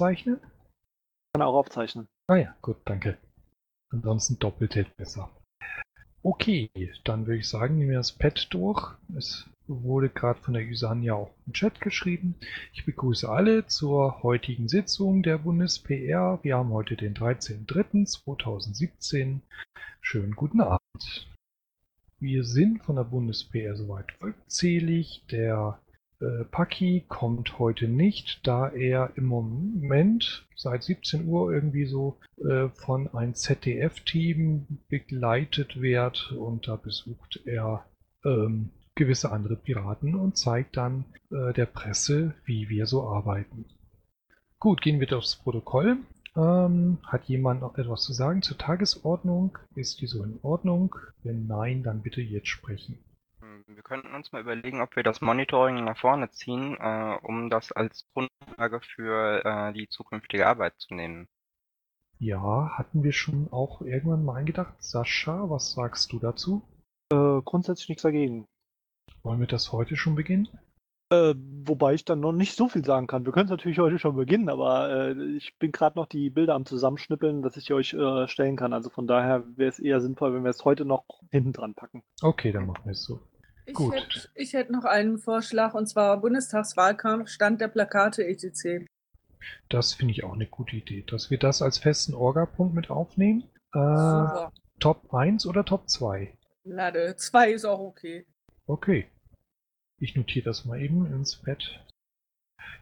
aufzeichnen? Kann auch aufzeichnen. Ah ja, gut, danke. Ansonsten doppelt hält besser. Okay, dann würde ich sagen, nehmen wir das Pad durch. Es wurde gerade von der Usania auch im Chat geschrieben. Ich begrüße alle zur heutigen Sitzung der BundesPR. Wir haben heute den 13.03.2017. Schönen guten Abend. Wir sind von der BundesPR soweit vollzählig. Der Paki kommt heute nicht, da er im Moment seit 17 Uhr irgendwie so äh, von einem ZDF-Team begleitet wird und da besucht er ähm, gewisse andere Piraten und zeigt dann äh, der Presse, wie wir so arbeiten. Gut, gehen wir durchs Protokoll. Ähm, hat jemand noch etwas zu sagen zur Tagesordnung? Ist die so in Ordnung? Wenn nein, dann bitte jetzt sprechen. Hm, wir könnten uns mal überlegen, ob wir das Monitoring nach vorne ziehen, äh, um das als Grundlage für äh, die zukünftige Arbeit zu nehmen. Ja, hatten wir schon auch irgendwann mal eingedacht. Sascha, was sagst du dazu? Äh, grundsätzlich nichts dagegen. Wollen wir das heute schon beginnen? Äh, wobei ich dann noch nicht so viel sagen kann. Wir können es natürlich heute schon beginnen, aber äh, ich bin gerade noch die Bilder am Zusammenschnippeln, dass ich euch äh, stellen kann. Also von daher wäre es eher sinnvoll, wenn wir es heute noch hinten dran packen. Okay, dann machen wir es so. Ich Gut. hätte, ich hätte noch einen Vorschlag und zwar Bundestagswahlkampf, Stand der Plakate etc. Das finde ich auch eine gute Idee, dass wir das als festen Orga-Punkt mit aufnehmen. Äh. Top 1 oder Top 2? Lade, zwei ist auch okay. Okay. Ich notiere das mal eben ins Pad.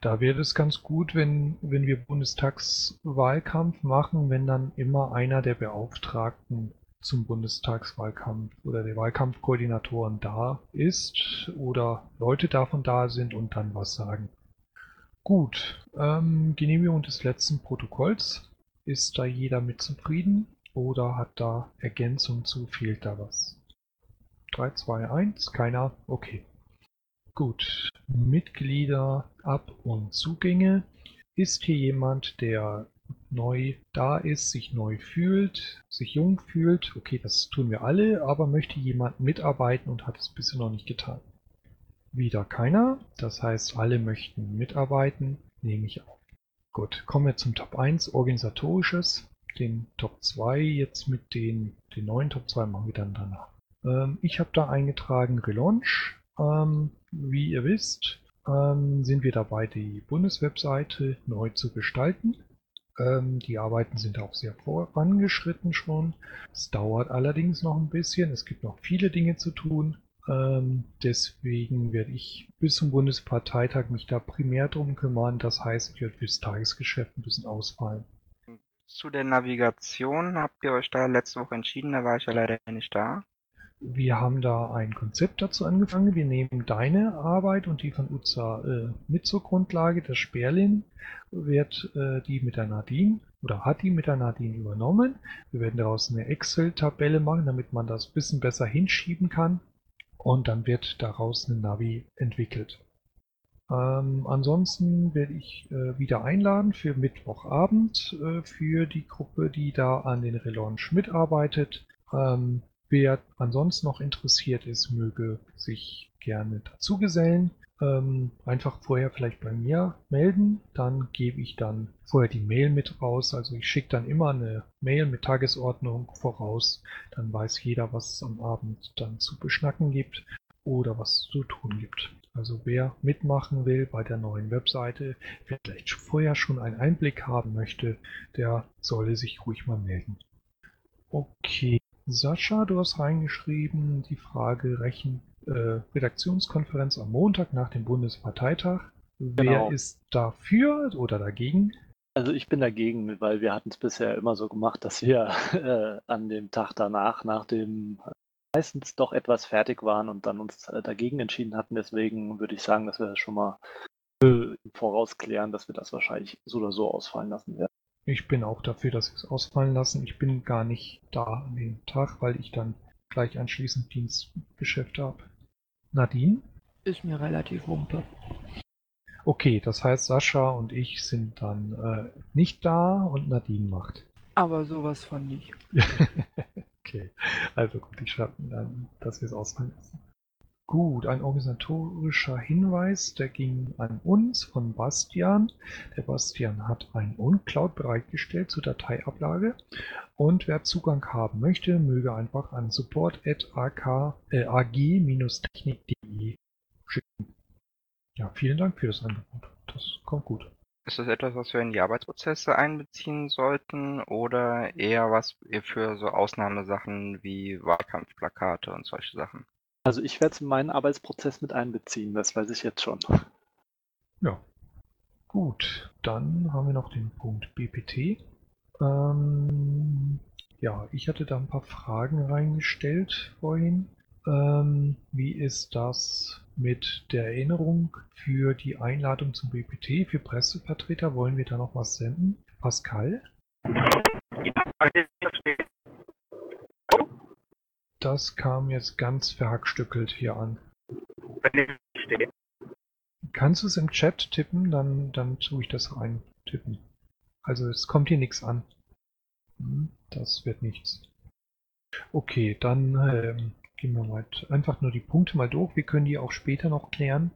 Da wäre es ganz gut, wenn, wenn wir Bundestagswahlkampf machen, wenn dann immer einer der Beauftragten zum Bundestagswahlkampf oder der Wahlkampfkoordinatoren da ist oder Leute davon da sind und dann was sagen. Gut, ähm, Genehmigung des letzten Protokolls. Ist da jeder mit zufrieden oder hat da Ergänzung zu? Fehlt da was? 3, 2, 1, keiner? Okay. Gut, Mitglieder, Ab- und Zugänge. Ist hier jemand, der neu da ist, sich neu fühlt, sich jung fühlt? Okay, das tun wir alle, aber möchte jemand mitarbeiten und hat es bisher noch nicht getan? Wieder keiner, das heißt, alle möchten mitarbeiten, nehme ich auf. Gut, kommen wir zum Top 1, organisatorisches. Den Top 2 jetzt mit den, den neuen Top 2 machen wir dann danach. Ähm, ich habe da eingetragen Relaunch. Ähm, wie ihr wisst, ähm, sind wir dabei, die Bundeswebseite neu zu gestalten. Ähm, die Arbeiten sind auch sehr vorangeschritten schon. Es dauert allerdings noch ein bisschen. Es gibt noch viele Dinge zu tun. Ähm, deswegen werde ich bis zum Bundesparteitag mich da primär drum kümmern. Das heißt, ich werde fürs Tagesgeschäft ein bisschen ausfallen. Zu der Navigation habt ihr euch da letzte Woche entschieden, da war ich ja leider nicht da. Wir haben da ein Konzept dazu angefangen. Wir nehmen deine Arbeit und die von Uza äh, mit zur Grundlage. Der Sperlin wird äh, die mit der Nadine oder hat die mit der Nadine übernommen. Wir werden daraus eine Excel-Tabelle machen, damit man das ein bisschen besser hinschieben kann. Und dann wird daraus eine Navi entwickelt. Ähm, ansonsten werde ich äh, wieder einladen für Mittwochabend äh, für die Gruppe, die da an den Relaunch mitarbeitet. Ähm, wer ansonsten noch interessiert ist, möge sich gerne dazugesellen. Ähm, einfach vorher vielleicht bei mir melden, dann gebe ich dann vorher die Mail mit raus. Also ich schicke dann immer eine Mail mit Tagesordnung voraus. Dann weiß jeder, was es am Abend dann zu beschnacken gibt oder was zu tun gibt. Also wer mitmachen will bei der neuen Webseite, wer vielleicht vorher schon einen Einblick haben möchte, der solle sich ruhig mal melden. Okay, Sascha, du hast reingeschrieben die Frage Rechen, äh, Redaktionskonferenz am Montag nach dem Bundesparteitag. Wer Genau. ist dafür oder dagegen? Also ich bin dagegen, weil wir hatten es bisher immer so gemacht, dass wir äh, an dem Tag danach, nach dem äh, meistens doch etwas fertig waren und dann uns äh, dagegen entschieden hatten. Deswegen würde ich sagen, dass wir das schon mal äh, im Voraus klären, dass wir das wahrscheinlich so oder so ausfallen lassen werden. Ich bin auch dafür, dass wir es ausfallen lassen. Ich bin gar nicht da an dem Tag, weil ich dann gleich anschließend Dienstgeschäfte habe. Nadine? Ist mir relativ wumpe. Okay, das heißt, Sascha und ich sind dann äh, nicht da und Nadine macht. Aber sowas von nicht. okay, also gut, ich schreibe dann, dass wir es ausfallen lassen. Gut, ein organisatorischer Hinweis, der ging an uns von Bastian. Der Bastian hat einen uncloud bereitgestellt zur Dateiablage und wer Zugang haben möchte, möge einfach an support.ag-technik.de schicken. Ja, vielen Dank für das Angebot. Das kommt gut. Ist das etwas, was wir in die Arbeitsprozesse einbeziehen sollten oder eher was für so Ausnahmesachen wie Wahlkampfplakate und solche Sachen? Also ich werde es in meinen Arbeitsprozess mit einbeziehen, das weiß ich jetzt schon. Ja. Gut, dann haben wir noch den Punkt BPT. Ähm, ja, ich hatte da ein paar Fragen reingestellt vorhin. Ähm, wie ist das mit der Erinnerung für die Einladung zum BPT für Pressevertreter? Wollen wir da noch was senden? Pascal? Das kam jetzt ganz verhackstückelt hier an. Kannst du es im Chat tippen? Dann, dann tue ich das rein tippen. Also es kommt hier nichts an. Hm, Das wird nichts. Okay, dann ähm, gehen wir mal einfach nur die Punkte mal durch. Wir können die auch später noch klären.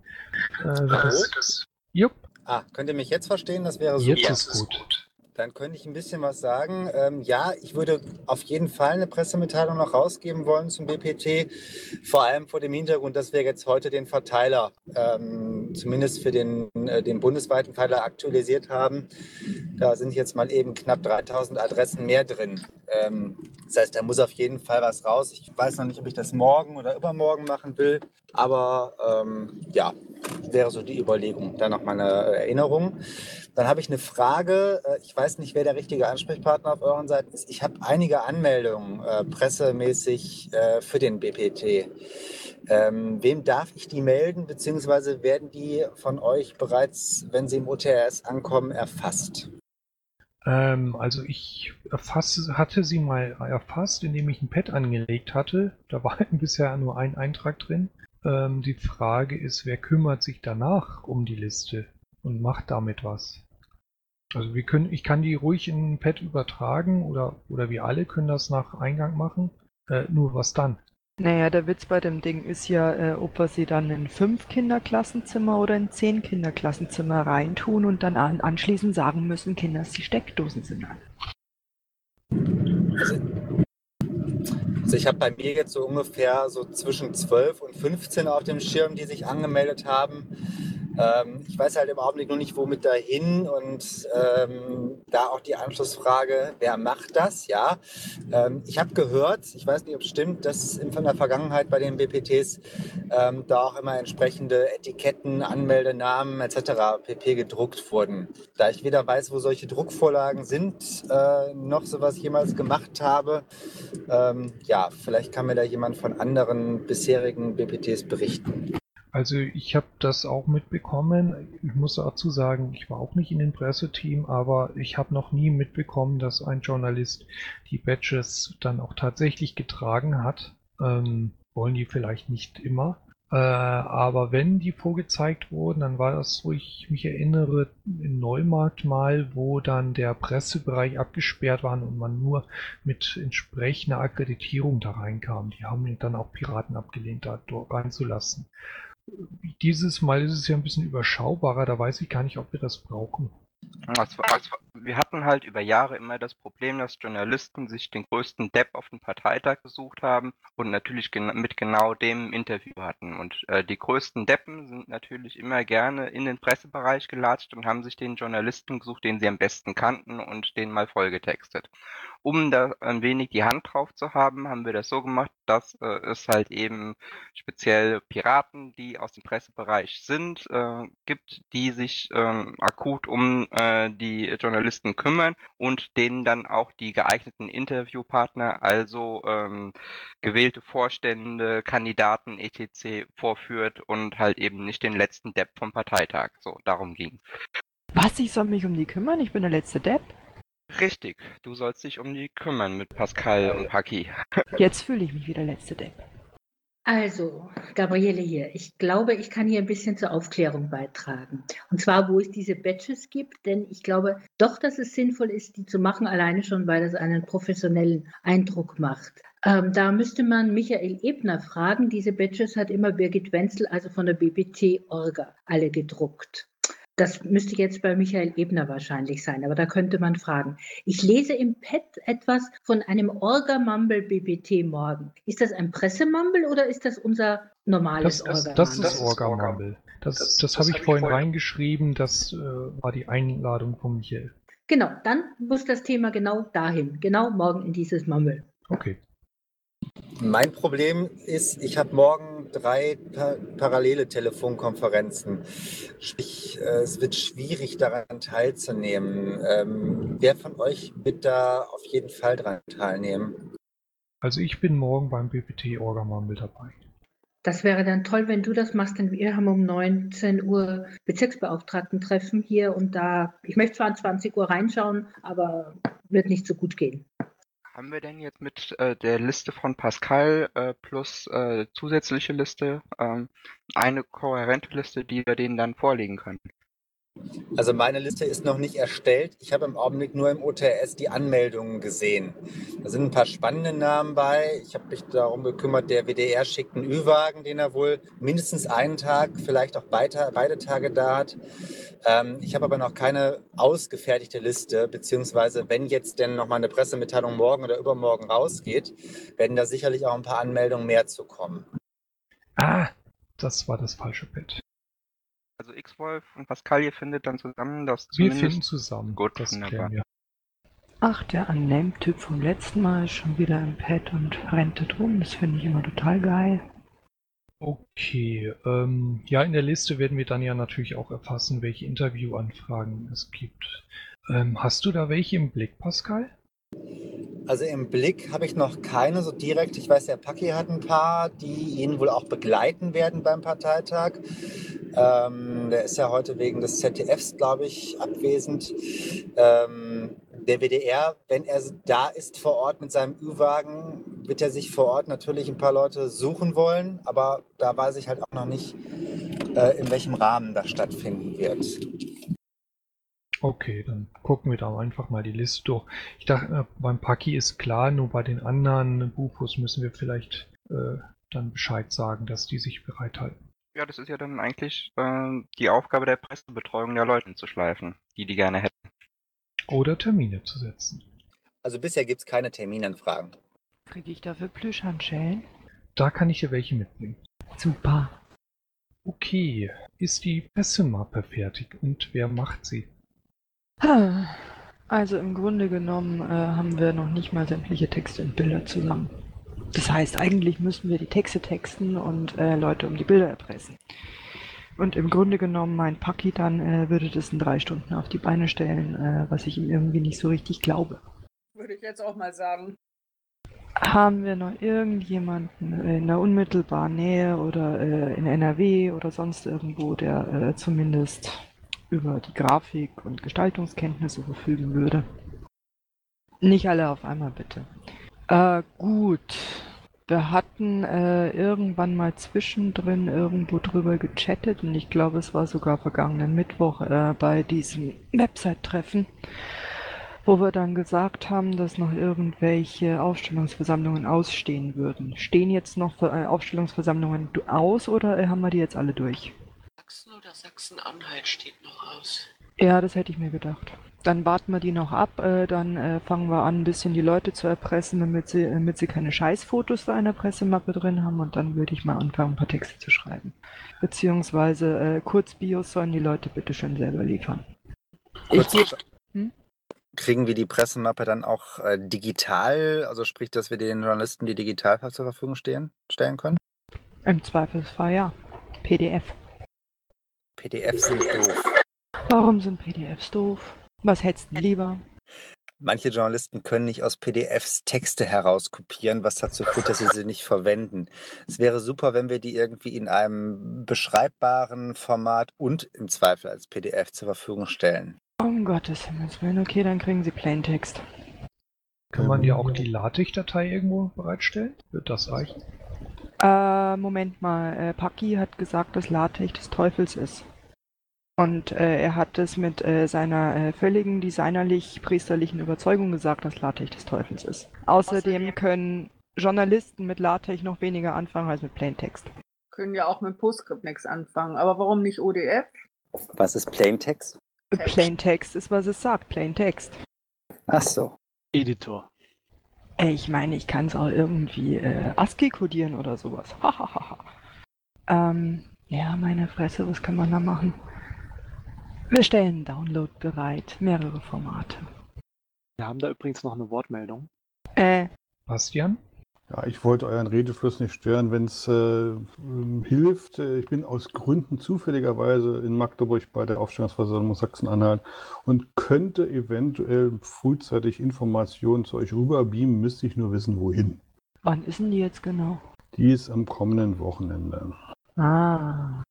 Äh, das, das, jupp, Ah, könnt ihr mich jetzt verstehen? Das wäre jetzt super. ist gut. Dann könnte ich ein bisschen was sagen. Ähm, ja, ich würde auf jeden Fall eine Pressemitteilung noch rausgeben wollen zum BPT. Vor allem vor dem Hintergrund, dass wir jetzt heute den Verteiler, ähm, zumindest für den, äh, den bundesweiten Verteiler aktualisiert haben. Da sind jetzt mal eben knapp 3000 Adressen mehr drin. Ähm, das heißt, da muss auf jeden Fall was raus. Ich weiß noch nicht, ob ich das morgen oder übermorgen machen will. Aber ähm, ja, wäre so die Überlegung. Dann noch mal eine Erinnerung. Dann habe ich eine Frage. Äh, Ich weiß nicht, wer der richtige Ansprechpartner auf euren Seiten ist. Ich habe einige Anmeldungen äh, pressemäßig äh, für den BPT. Ähm, wem darf ich die melden, beziehungsweise werden die von euch bereits, wenn sie im OTRS ankommen, erfasst? Ähm, also ich erfasse, hatte sie mal erfasst, indem ich ein Pad angelegt hatte. Da war bisher nur ein Eintrag drin. Ähm, die Frage ist, wer kümmert sich danach um die Liste und macht damit was? Also wir können, ich kann die ruhig in ein Pad übertragen oder, oder wir alle können das nach Eingang machen. Äh, nur was dann? Naja, der Witz bei dem Ding ist ja, äh, ob wir sie dann in fünf Kinderklassenzimmer oder in zehn Kinderklassenzimmer reintun und dann an, anschließend sagen müssen, Kinder, die Steckdosen sind an. Also, also ich habe bei mir jetzt so ungefähr so zwischen 12 und 15 auf dem Schirm, die sich angemeldet haben. Ähm, ich weiß halt im Augenblick noch nicht, womit dahin und ähm, da auch die Anschlussfrage, wer macht das? Ja, ähm, ich habe gehört, ich weiß nicht, ob es stimmt, dass in der Vergangenheit bei den BPTs ähm, da auch immer entsprechende Etiketten, Anmeldenamen etc. pp. gedruckt wurden. Da ich weder weiß, wo solche Druckvorlagen sind, äh, noch sowas jemals gemacht habe, ähm, ja, vielleicht kann mir da jemand von anderen bisherigen BPTs berichten. Also ich habe das auch mitbekommen. Ich muss dazu sagen, ich war auch nicht in dem Presseteam, aber ich habe noch nie mitbekommen, dass ein Journalist die Badges dann auch tatsächlich getragen hat. Ähm, wollen die vielleicht nicht immer. Äh, aber wenn die vorgezeigt wurden, dann war das, wo ich mich erinnere, in Neumarkt mal, wo dann der Pressebereich abgesperrt war und man nur mit entsprechender Akkreditierung da reinkam. Die haben dann auch Piraten abgelehnt, da reinzulassen. Dieses Mal ist es ja ein bisschen überschaubarer, da weiß ich gar nicht, ob wir das brauchen. Wir hatten halt über Jahre immer das Problem, dass Journalisten sich den größten Depp auf den Parteitag gesucht haben und natürlich mit genau dem Interview hatten. Und äh, die größten Deppen sind natürlich immer gerne in den Pressebereich gelatscht und haben sich den Journalisten gesucht, den sie am besten kannten und den mal vollgetextet. Um da ein wenig die Hand drauf zu haben, haben wir das so gemacht, dass äh, es halt eben speziell Piraten, die aus dem Pressebereich sind, äh, gibt, die sich ähm, akut um äh, die Journalisten kümmern und denen dann auch die geeigneten Interviewpartner, also ähm, gewählte Vorstände, Kandidaten etc. vorführt und halt eben nicht den letzten Depp vom Parteitag. So, darum ging. Was, ich soll mich um die kümmern? Ich bin der letzte Depp? Richtig, du sollst dich um die kümmern mit Pascal und Paki. Jetzt fühle ich mich wie der letzte Depp. Also, Gabriele hier. Ich glaube, ich kann hier ein bisschen zur Aufklärung beitragen. Und zwar, wo es diese Badges gibt, denn ich glaube doch, dass es sinnvoll ist, die zu machen, alleine schon, weil das einen professionellen Eindruck macht. Ähm, da müsste man Michael Ebner fragen. Diese Badges hat immer Birgit Wenzel, also von der BBT Orga, alle gedruckt. Das müsste jetzt bei Michael Ebner wahrscheinlich sein, aber da könnte man fragen. Ich lese im Pad etwas von einem Orga-Mumble BBT morgen. Ist das ein Pressemumble oder ist das unser normales Das, das, Orga? das ist Orga-Mumble. Das, das, das habe ich vorhin reingeschrieben, das äh, war die Einladung von Michael. Genau, dann muss das Thema genau dahin, genau morgen in dieses Mumble. Okay. Mein Problem ist, ich habe morgen drei pa parallele Telefonkonferenzen. Sprich, äh, es wird schwierig, daran teilzunehmen. Ähm, wer von euch wird da auf jeden Fall daran teilnehmen? Also ich bin morgen beim BPT Orga-Mumble dabei. Das wäre dann toll, wenn du das machst, denn wir haben um 19 Uhr Bezirksbeauftragten-Treffen hier und da, ich möchte zwar um 20 Uhr reinschauen, aber wird nicht so gut gehen. Haben wir denn jetzt mit äh, der Liste von Pascal äh, plus äh, zusätzliche Liste ähm, eine kohärente Liste, die wir denen dann vorlegen können? Also meine Liste ist noch nicht erstellt. Ich habe im Augenblick nur im OTS die Anmeldungen gesehen. Da sind ein paar spannende Namen bei. Ich habe mich darum gekümmert, der WDR schickt einen Ü-Wagen, den er wohl mindestens einen Tag, vielleicht auch beide, beide Tage da hat. Ähm, ich habe aber noch keine ausgefertigte Liste, beziehungsweise wenn jetzt denn nochmal eine Pressemitteilung morgen oder übermorgen rausgeht, werden da sicherlich auch ein paar Anmeldungen mehr zu kommen. Ah, das war das falsche Bett. X-Wolf und Pascal, ihr findet dann zusammen, dass Wir finden zusammen. Gut, das wunderbar. klären wir. Ach, der Unname-Typ vom letzten Mal ist schon wieder im Pad und rennt da drum. Das finde ich immer total geil. Okay, ähm, ja, in der Liste werden wir dann ja natürlich auch erfassen, welche Interviewanfragen es gibt. Ähm, hast du da welche im Blick, Pascal? Also im Blick habe ich noch keine so direkt. Ich weiß, der Paki hat ein paar, die ihn wohl auch begleiten werden beim Parteitag. Ähm, der ist ja heute wegen des ZDFs, glaube ich, abwesend. Ähm, der WDR, wenn er da ist vor Ort mit seinem Ü-Wagen, wird er sich vor Ort natürlich ein paar Leute suchen wollen. Aber da weiß ich halt auch noch nicht, äh, in welchem Rahmen das stattfinden wird. Okay, dann gucken wir da einfach mal die Liste durch. Ich dachte, äh, beim Paki ist klar, nur bei den anderen Bufos müssen wir vielleicht äh, dann Bescheid sagen, dass die sich bereithalten. Ja, das ist ja dann eigentlich äh, die Aufgabe der Pressebetreuung der Leute zu schleifen, die die gerne hätten. Oder Termine zu setzen. Also bisher gibt es keine Terminanfragen. Kriege ich dafür Plüschhandschellen? Da kann ich dir welche mitbringen. Super. Okay, ist die Pressemappe fertig und wer macht sie? Also im Grunde genommen äh, haben wir noch nicht mal sämtliche Texte und Bilder zusammen. Das heißt, eigentlich müssten wir die Texte texten und äh, Leute um die Bilder erpressen. Und im Grunde genommen, mein Paki dann äh, würde das in drei Stunden auf die Beine stellen, äh, was ich ihm irgendwie nicht so richtig glaube. Würde ich jetzt auch mal sagen. Haben wir noch irgendjemanden in der unmittelbaren Nähe oder äh, in NRW oder sonst irgendwo, der äh, zumindest über die Grafik und Gestaltungskenntnisse verfügen würde? Nicht alle auf einmal bitte. Äh, gut. Wir hatten äh, irgendwann mal zwischendrin irgendwo drüber gechattet und ich glaube, es war sogar vergangenen Mittwoch äh, bei diesem Website-Treffen, wo wir dann gesagt haben, dass noch irgendwelche Aufstellungsversammlungen ausstehen würden. Stehen jetzt noch äh, Aufstellungsversammlungen aus oder äh, haben wir die jetzt alle durch? Sachsen oder Sachsen-Anhalt steht noch aus. Ja, das hätte ich mir gedacht. Dann warten wir die noch ab, äh, dann äh, fangen wir an, ein bisschen die Leute zu erpressen, damit sie, damit sie keine Scheißfotos da in der Pressemappe drin haben und dann würde ich mal anfangen, ein paar Texte zu schreiben. Beziehungsweise äh, Kurzbios sollen die Leute bitte schön selber liefern. Ich Kurz- geb- hm? Kriegen wir die Pressemappe dann auch äh, digital, also sprich, dass wir den Journalisten die digital zur Verfügung stehen, stellen können? Im Zweifelsfall ja. PDF. PDF sind doof. Warum sind PDFs doof? Was hättest du lieber? Manche Journalisten können nicht aus PDFs Texte herauskopieren, was dazu führt, dass sie sie nicht verwenden. Es wäre super, wenn wir die irgendwie in einem beschreibbaren Format und im Zweifel als PDF zur Verfügung stellen. Um Gottes Himmels Willen, okay, dann kriegen sie Plaintext. Kann man dir auch die LaTeX-Datei irgendwo bereitstellen? Wird das reichen? Äh, Moment mal, äh, Paki hat gesagt, dass LaTeX des Teufels ist. Und äh, er hat es mit äh, seiner äh, völligen designerlich-priesterlichen Überzeugung gesagt, dass LaTeX des Teufels ist. Außerdem können Journalisten mit LaTeX noch weniger anfangen als mit Plaintext. Können ja auch mit PostScript nichts anfangen. Aber warum nicht ODF? Was ist Plaintext? Plaintext ist, was es sagt, Plaintext. Ach so. Editor. Ey, Ich meine, ich kann es auch irgendwie äh, ASCII kodieren oder sowas. Ähm, ja, meine Fresse, was kann man da machen? Wir stellen Download bereit, mehrere Formate. Wir haben da übrigens noch eine Wortmeldung. Äh, Bastian? Ja, ich wollte euren Redefluss nicht stören, wenn es äh, ähm, hilft. Äh, Ich bin aus Gründen zufälligerweise in Magdeburg bei der Aufstellungsversammlung Sachsen-Anhalt und könnte eventuell frühzeitig Informationen zu euch rüberbeamen, müsste ich nur wissen, wohin. wann ist denn die jetzt genau? Die ist am kommenden Wochenende. Ah.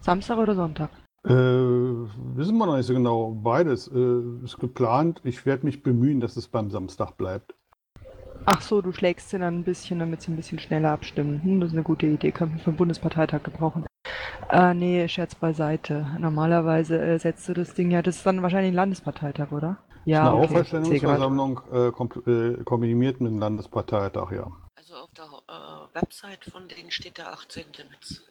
Samstag oder Sonntag? Äh, wissen wir noch nicht so genau. Beides äh, ist geplant. Ich werde mich bemühen, dass es beim Samstag bleibt. Ach so, du schlägst sie dann ein bisschen, damit sie ein bisschen schneller abstimmen. Hm, das ist eine gute Idee, können wir für den Bundesparteitag gebrauchen. Äh, nee, Scherz beiseite. Normalerweise äh, setzt du das Ding ja, das ist dann wahrscheinlich ein Landesparteitag, oder? Ja, eine okay. Auferstehungsversammlung äh, kom- äh, kombiniert mit dem Landesparteitag, ja. Also auf der äh, Website von denen steht der 18. März.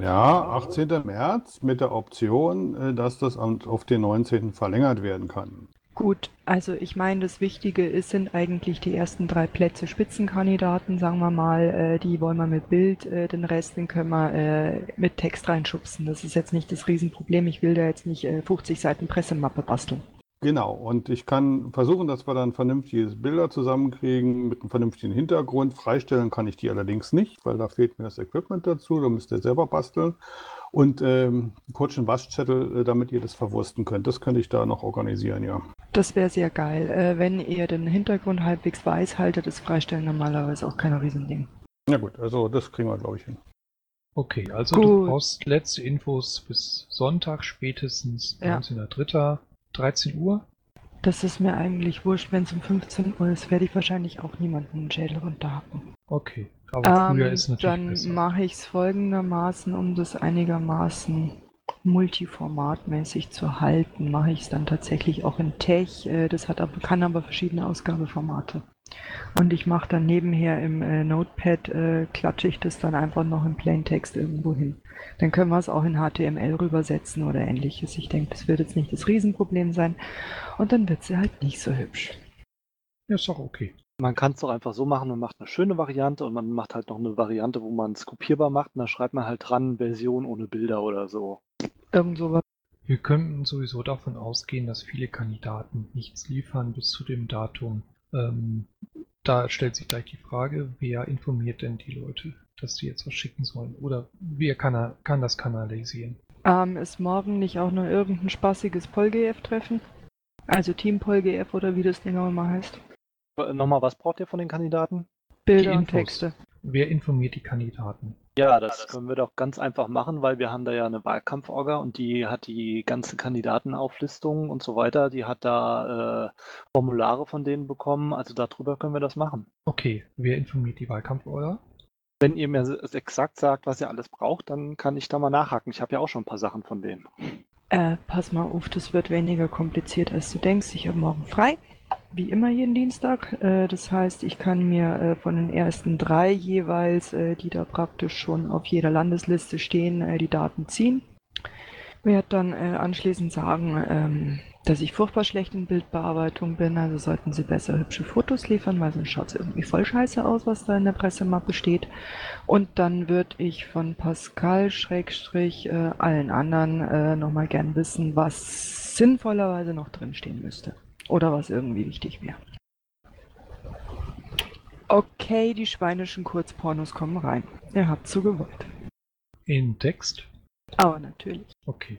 Ja, 18. März mit der Option, äh, dass das auf den 19. verlängert werden kann. Gut, also ich meine, das Wichtige ist, sind eigentlich die ersten drei Plätze Spitzenkandidaten, sagen wir mal, äh, die wollen wir mit Bild, äh, den Rest, den können wir äh, mit Text reinschubsen. Das ist jetzt nicht das Riesenproblem, ich will da jetzt nicht äh, 50 Seiten Pressemappe basteln. Genau, und ich kann versuchen, dass wir dann vernünftige Bilder zusammenkriegen mit einem vernünftigen Hintergrund. Freistellen kann ich die allerdings nicht, weil da fehlt mir das Equipment dazu. Da müsst ihr selber basteln. Und ähm, einen kurzen Waschzettel, äh, damit ihr das verwursten könnt. Das könnte ich da noch organisieren, ja. Das wäre sehr geil. Äh, wenn ihr den Hintergrund halbwegs weiß haltet, ist Freistellen normalerweise auch kein Riesending. Ja gut, also das kriegen wir, glaube ich, hin. Okay, also Gut. du brauchst letzte Infos bis Sonntag spätestens Ja. 19.03. 13 Uhr. Das ist mir eigentlich wurscht, wenn es um 15 Uhr ist, werde ich wahrscheinlich auch niemanden in den Schädel runterhacken. Okay, aber früher Ähm, ist natürlich dann besser. mache ich es folgendermaßen, um das einigermaßen multiformatmäßig zu halten, mache ich es dann tatsächlich auch in Tech. Äh, das hat aber, kann aber verschiedene Ausgabeformate. Und ich mache dann nebenher im äh, Notepad, äh, klatsche ich das dann einfach noch im Plaintext irgendwo hin. Dann können wir es auch in HTML rübersetzen oder ähnliches. Ich denke, das wird jetzt nicht das Riesenproblem sein. Und dann wird sie halt nicht so hübsch. Ja, ist doch okay. Man kann es doch einfach so machen, man macht eine schöne Variante und man macht halt noch eine Variante, wo man es kopierbar macht und da schreibt man halt dran, Version ohne Bilder oder so. Irgend sowas. Wir könnten sowieso davon ausgehen, dass viele Kandidaten nichts liefern bis zu dem Datum. Ähm, da stellt sich gleich die Frage, wer informiert denn die Leute, dass sie jetzt was schicken sollen? Oder wer kann, kann das kanalisieren? Ähm, ist morgen nicht auch nur irgendein spaßiges PolGF-Treffen? Also Team PolGF oder wie das Ding auch immer heißt. Nochmal, was braucht ihr von den Kandidaten? Bilder und. Texte. Wer informiert die Kandidaten? Ja, das können wir doch ganz einfach machen, weil wir haben da ja eine Wahlkampforga und die hat die ganze Kandidatenauflistung und so weiter. Die hat da äh, Formulare von denen bekommen, also darüber können wir das machen. Okay, wer informiert die Wahlkampforder? Wenn ihr mir exakt sagt, was ihr alles braucht, dann kann ich da mal nachhaken. Ich habe ja auch schon ein paar Sachen von denen. Äh, pass mal auf, das wird weniger kompliziert, als du denkst. Ich habe morgen frei. Wie immer jeden Dienstag. Äh, das heißt, ich kann mir äh, von den ersten drei jeweils, äh, die da praktisch schon auf jeder Landesliste stehen, die Daten ziehen. Werde dann anschließend sagen, ähm, dass ich furchtbar schlecht in Bildbearbeitung bin. Also sollten sie besser hübsche Fotos liefern, weil sonst schaut es irgendwie voll scheiße aus, was da in der Pressemappe steht. Und dann würde ich von Pascal Schrägstrich allen anderen nochmal gern wissen, was sinnvollerweise noch drinstehen müsste. Oder was irgendwie wichtig wäre. Okay, die schweinischen Kurzpornos kommen rein. Ihr habt so gewollt. In Text? Aber natürlich. Okay.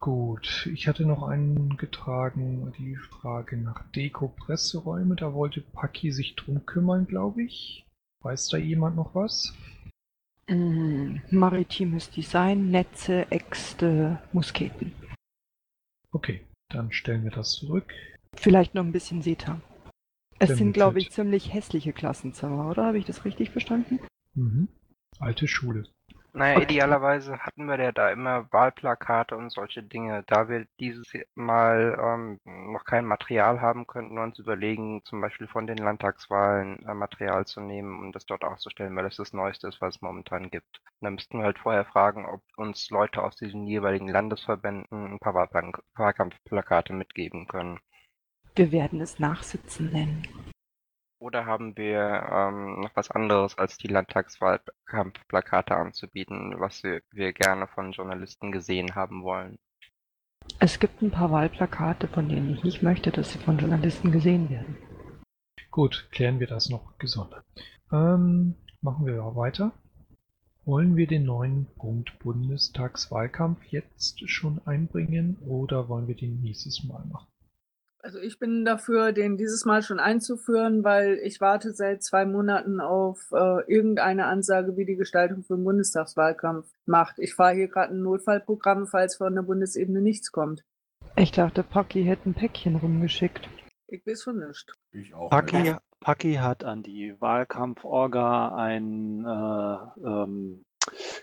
Gut, ich hatte noch eingetragen die Frage nach Deko-Presseräume. Da wollte Paki sich drum kümmern, glaube ich. Weiß da jemand noch was? Mm, maritimes Design, Netze, Äxte, Musketen. Okay, dann stellen wir das zurück. Vielleicht noch ein bisschen Seta. Es sind, glaube ich, ziemlich hässliche Klassenzimmer, oder? Habe ich das richtig verstanden? Mhm. Alte Schule. Naja, idealerweise hatten wir ja da immer Wahlplakate und solche Dinge. Da wir dieses Mal ähm, noch kein Material haben, könnten wir uns überlegen, zum Beispiel von den Landtagswahlen äh, Material zu nehmen und das dort auszustellen, weil das das Neueste ist, was es momentan gibt. Und dann müssten wir halt vorher fragen, ob uns Leute aus diesen jeweiligen Landesverbänden ein paar Wahlkampfplakate mitgeben können. Wir werden es Nachsitzen nennen. Oder haben wir ähm, noch was anderes als die Landtagswahlkampfplakate anzubieten, was wir, wir gerne von Journalisten gesehen haben wollen? Es gibt ein paar Wahlplakate, von denen ich nicht möchte, dass sie von Journalisten gesehen werden. Gut, klären wir das noch gesondert. Ähm, machen wir auch weiter. Wollen wir den neuen Punkt Bundestagswahlkampf jetzt schon einbringen oder wollen wir den nächstes Mal machen? Also ich bin dafür, den dieses Mal schon einzuführen, weil ich warte seit zwei Monaten auf äh, irgendeine Ansage, wie die Gestaltung für den Bundestagswahlkampf macht. Ich fahre hier gerade ein Notfallprogramm, falls von der Bundesebene nichts kommt. Ich dachte, Paki hätte ein Päckchen rumgeschickt. Ich weiß von nicht. Ich auch Paki, nicht. Paki hat an die Wahlkampf-Orga ein äh, ähm,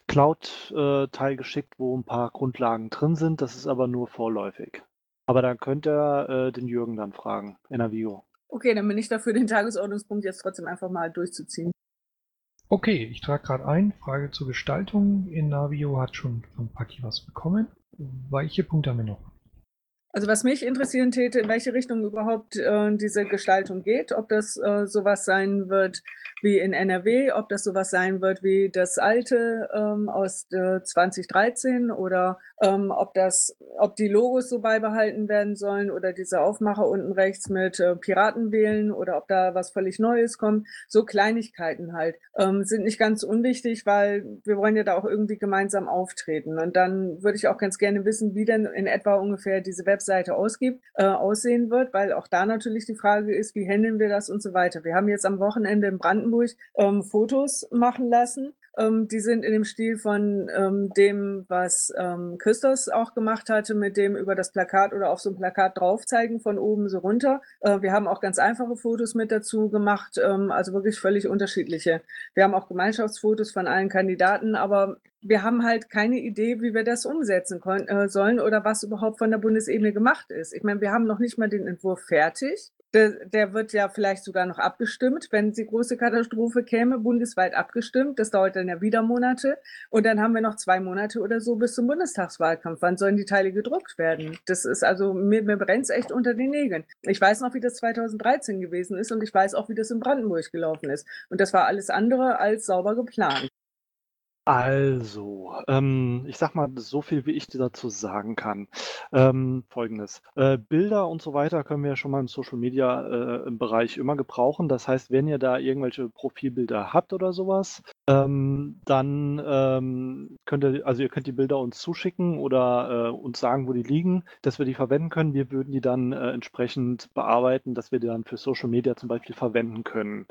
Cloud-Teil geschickt, wo ein paar Grundlagen drin sind. Das ist aber nur vorläufig. Aber da könnt ihr äh, den Jürgen dann fragen, in der Video. Okay, dann bin ich dafür, den Tagesordnungspunkt jetzt trotzdem einfach mal durchzuziehen. Okay, ich trage gerade ein. Frage zur Gestaltung. In Navio hat schon von Paki was bekommen. Welche Punkte haben wir noch? Also was mich interessieren täte, in welche Richtung überhaupt äh, diese Gestaltung geht, ob das äh, sowas sein wird wie in NRW, ob das sowas sein wird wie das alte ähm, aus äh, 2013 oder ähm, ob das, ob die Logos so beibehalten werden sollen oder diese Aufmacher unten rechts mit äh, Piraten wählen oder ob da was völlig Neues kommt. So Kleinigkeiten halt ähm, sind nicht ganz unwichtig, weil wir wollen ja da auch irgendwie gemeinsam auftreten. Und dann würde ich auch ganz gerne wissen, wie denn in etwa ungefähr diese Webseite ausgibt, äh, aussehen wird, weil auch da natürlich die Frage ist, wie handeln wir das und so weiter. Wir haben jetzt am Wochenende in Brandenburg ähm, Fotos machen lassen. Ähm, die sind in dem Stil von ähm, dem, was ähm, Christos auch gemacht hatte, mit dem über das Plakat oder auf so ein Plakat drauf zeigen, von oben so runter. Äh, wir haben auch ganz einfache Fotos mit dazu gemacht, ähm, also wirklich völlig unterschiedliche. Wir haben auch Gemeinschaftsfotos von allen Kandidaten, aber wir haben halt keine Idee, wie wir das umsetzen kon- äh, sollen oder was überhaupt von der Bundesebene gemacht ist. Ich meine, wir haben noch nicht mal den Entwurf fertig. Der, der wird ja vielleicht sogar noch abgestimmt, wenn die große Katastrophe käme, bundesweit abgestimmt. Das dauert dann ja wieder Monate. Und dann haben wir noch zwei Monate oder so bis zum Bundestagswahlkampf. Wann sollen die Teile gedruckt werden? Das ist also, mir, mir brennt echt unter den Nägeln. Ich weiß noch, wie das 2013 gewesen ist und ich weiß auch, wie das in Brandenburg gelaufen ist. Und das war alles andere als sauber geplant. Also, ähm, ich sag mal so viel, wie ich dir dazu sagen kann. Ähm, Folgendes. Äh, Bilder und so weiter können wir ja schon mal im Social Media äh, im Bereich immer gebrauchen. Das heißt, wenn ihr da irgendwelche Profilbilder habt oder sowas, ähm, dann ähm, könnt ihr, also ihr könnt die Bilder uns zuschicken oder äh, uns sagen, wo die liegen, dass wir die verwenden können. Wir würden die dann äh, entsprechend bearbeiten, dass wir die dann für Social Media zum Beispiel verwenden können.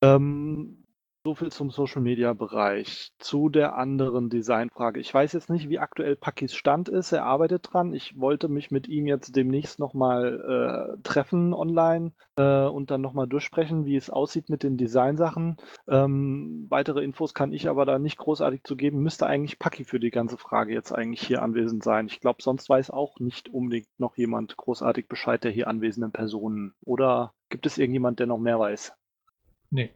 Ähm, so viel zum Social Media Bereich. Zu der anderen Designfrage. Ich weiß jetzt nicht, wie aktuell Pakis Stand ist. Er arbeitet dran. Ich wollte mich mit ihm jetzt demnächst nochmal äh, treffen online äh, und dann nochmal durchsprechen, wie es aussieht mit den Designsachen. Ähm, weitere Infos kann ich aber da nicht großartig zu geben. Müsste eigentlich Paki für die ganze Frage jetzt eigentlich hier anwesend sein. Ich glaube, sonst weiß auch nicht unbedingt noch jemand großartig Bescheid der hier anwesenden Personen. Oder gibt es irgendjemand, der noch mehr weiß? Nee.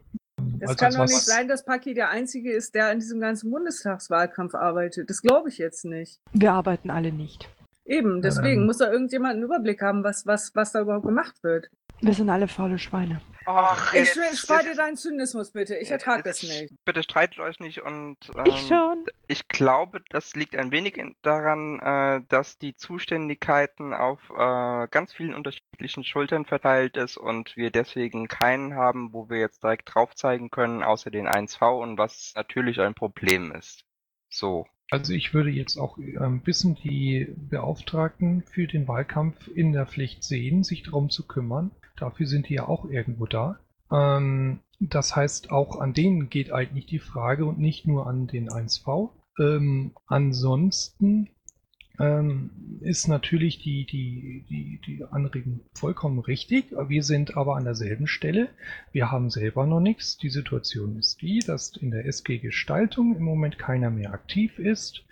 Es kann doch nicht sein, dass Paki der Einzige ist, der an diesem ganzen Bundestagswahlkampf arbeitet. Das glaube ich jetzt nicht. Wir arbeiten alle nicht. Eben, deswegen ähm, muss da irgendjemand einen Überblick haben, was, was, was da überhaupt gemacht wird. Wir sind alle faule Schweine. Ach, Ich spare dir deinen Zynismus bitte. Ich ertrage das jetzt- nicht. Bitte streitet euch nicht und ähm, Ich schon. ich glaube, das liegt ein wenig daran, äh, dass die Zuständigkeiten auf äh, ganz vielen unterschiedlichen Schultern verteilt ist und wir deswegen keinen haben, wo wir jetzt direkt drauf zeigen können, außer den 1V und was natürlich ein Problem ist. So. Also ich würde jetzt auch ein bisschen die Beauftragten für den Wahlkampf in der Pflicht sehen, sich darum zu kümmern. Dafür sind die ja auch irgendwo da. Ähm, das heißt, auch an denen geht eigentlich die Frage und nicht nur an den 1V. Ähm, ansonsten ähm, ist natürlich die, die, die, die Anregung vollkommen richtig. Wir sind aber an derselben Stelle. Wir haben selber noch nichts. Die Situation ist die, dass in der SG-Gestaltung im Moment keiner mehr aktiv ist.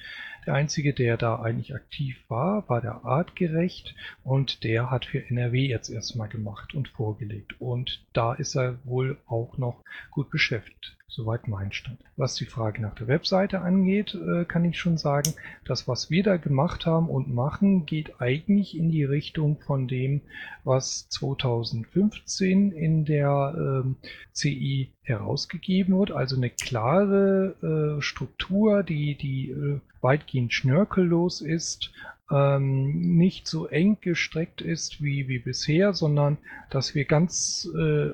Der einzige, der da eigentlich aktiv war, war der Artgerecht und der hat für NRW jetzt erstmal gemacht und vorgelegt. Und da ist er wohl auch noch gut beschäftigt. Soweit mein Stand. Was die Frage nach der Webseite angeht, äh, kann ich schon sagen, das, was wir da gemacht haben und machen, geht eigentlich in die Richtung von dem, was 2015 in der ähm, CI herausgegeben wird. Also eine klare äh, Struktur, die, die äh, weitgehend schnörkellos ist, ähm, nicht so eng gestreckt ist wie, wie bisher, sondern dass wir ganz äh,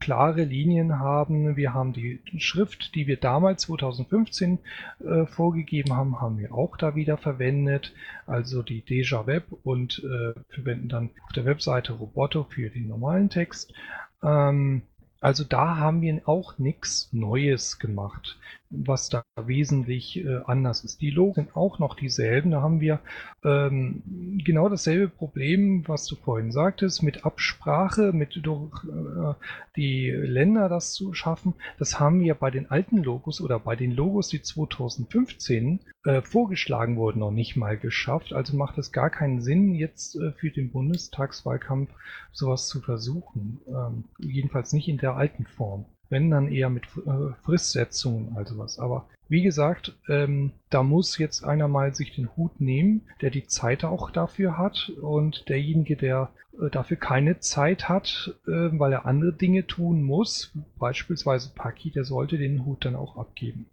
klare Linien haben. Wir haben die Schrift, die wir damals 2015 äh, vorgegeben haben, haben wir auch da wieder verwendet. Also die Deja Web und äh, verwenden dann auf der Webseite Roboto für den normalen Text. Ähm, also da haben wir auch nichts Neues gemacht was da wesentlich äh, anders ist. Die Logen sind auch noch dieselben. Da haben wir ähm, genau dasselbe Problem, was du vorhin sagtest, mit Absprache, mit durch äh, die Länder das zu schaffen. Das haben wir bei den alten Logos oder bei den Logos, die 2015 äh, vorgeschlagen wurden, noch nicht mal geschafft. Also macht es gar keinen Sinn, jetzt äh, für den Bundestagswahlkampf sowas zu versuchen. Ähm, jedenfalls nicht in der alten Form. Wenn dann eher mit äh, Fristsetzungen, also was. Aber wie gesagt, ähm, da muss jetzt einer mal sich den Hut nehmen, der die Zeit auch dafür hat und derjenige, der äh, dafür keine Zeit hat, äh, weil er andere Dinge tun muss, beispielsweise Paki, der sollte den Hut dann auch abgeben.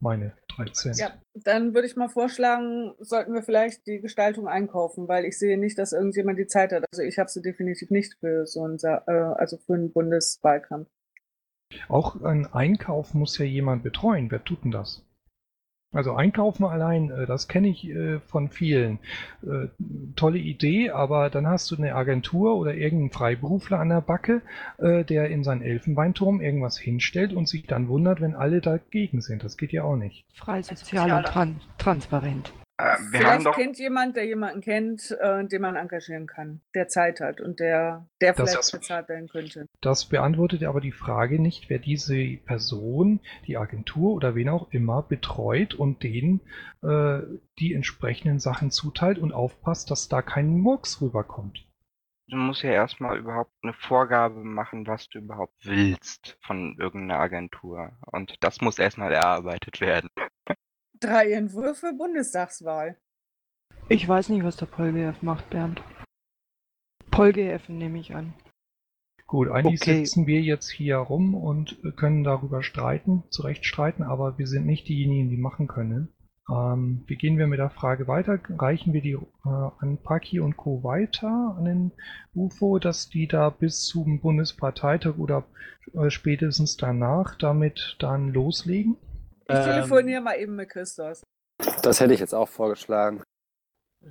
Meine 13. Ja, dann würde ich mal vorschlagen, sollten wir vielleicht die Gestaltung einkaufen, weil ich sehe nicht, dass irgendjemand die Zeit hat. Also ich habe sie definitiv nicht für so einen, äh, also für einen Bundeswahlkampf. Auch ein Einkauf muss ja jemand betreuen. Wer tut denn das? Also einkaufen allein, äh, das kenne ich äh, von vielen. Äh, tolle Idee, aber dann hast du eine Agentur oder irgendeinen Freiberufler an der Backe, der in seinen Elfenbeinturm irgendwas hinstellt und sich dann wundert, wenn alle dagegen sind. Das geht ja auch nicht. Frei, sozial und tran transparent. Äh, wir haben Vielleicht doch, kennt jemand, der jemanden kennt, äh, den man engagieren kann, der Zeit hat und der, der Das- vielleicht bezahlt werden könnte. Das beantwortet aber die Frage nicht, wer diese Person, die Agentur oder wen auch immer betreut und denen äh, die entsprechenden Sachen zuteilt und aufpasst, dass da kein Murks rüberkommt. du musst ja erstmal überhaupt eine Vorgabe machen, was du überhaupt willst von irgendeiner Agentur. Und das muss erstmal erarbeitet werden. Drei Entwürfe Bundestagswahl. Ich weiß nicht, was der PolGF macht, Bernd. PolGF nehme ich an. Gut, eigentlich Okay. sitzen wir jetzt hier rum und können darüber streiten, zu Recht streiten, aber wir sind nicht diejenigen, die machen können. Ähm, wie gehen wir mit der Frage weiter? Reichen wir die äh, an Paki und Co. weiter an den UFO, dass die da bis zum Bundesparteitag oder äh, spätestens danach damit dann loslegen? Ich Ähm. telefoniere mal eben mit Christos. Das hätte ich jetzt auch vorgeschlagen.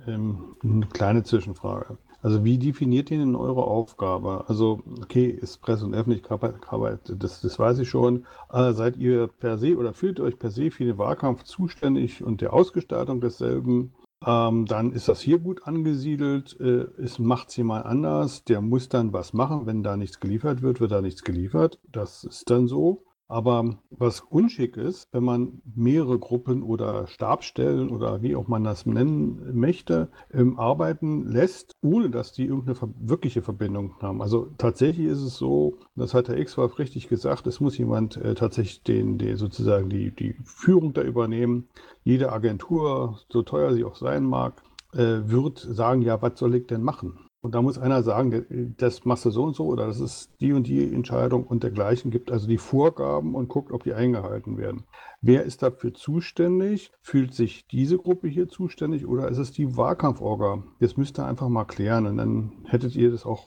Ähm, eine kleine Zwischenfrage. Also wie definiert ihr denn eure Aufgabe? Also, okay, ist Presse- und Öffentlichkeitsarbeit, das, das weiß ich schon. Äh, seid ihr per se oder fühlt ihr euch per se für den Wahlkampf zuständig und der Ausgestaltung desselben? Ähm, dann ist das hier gut angesiedelt. Äh, es macht jemand anders, der muss dann was machen. Wenn da nichts geliefert wird, wird da nichts geliefert. Das ist dann so. Aber was unschick ist, wenn man mehrere Gruppen oder Stabstellen oder wie auch man das nennen möchte, ähm, arbeiten lässt, ohne dass die irgendeine wirkliche Verbindung haben. Also tatsächlich ist es so, das hat der X-Wolf richtig gesagt, es muss jemand äh, tatsächlich den, den sozusagen die, die Führung da übernehmen. Jede Agentur, so teuer sie auch sein mag, äh, wird sagen, ja, was soll ich denn machen? Und da muss einer sagen, das machst du so und so oder das ist die und die Entscheidung und dergleichen, gibt also die Vorgaben und guckt, ob die eingehalten werden. Wer ist dafür zuständig? Fühlt sich diese Gruppe hier zuständig oder ist es die Wahlkampforga? Das müsst ihr einfach mal klären und dann hättet ihr das auch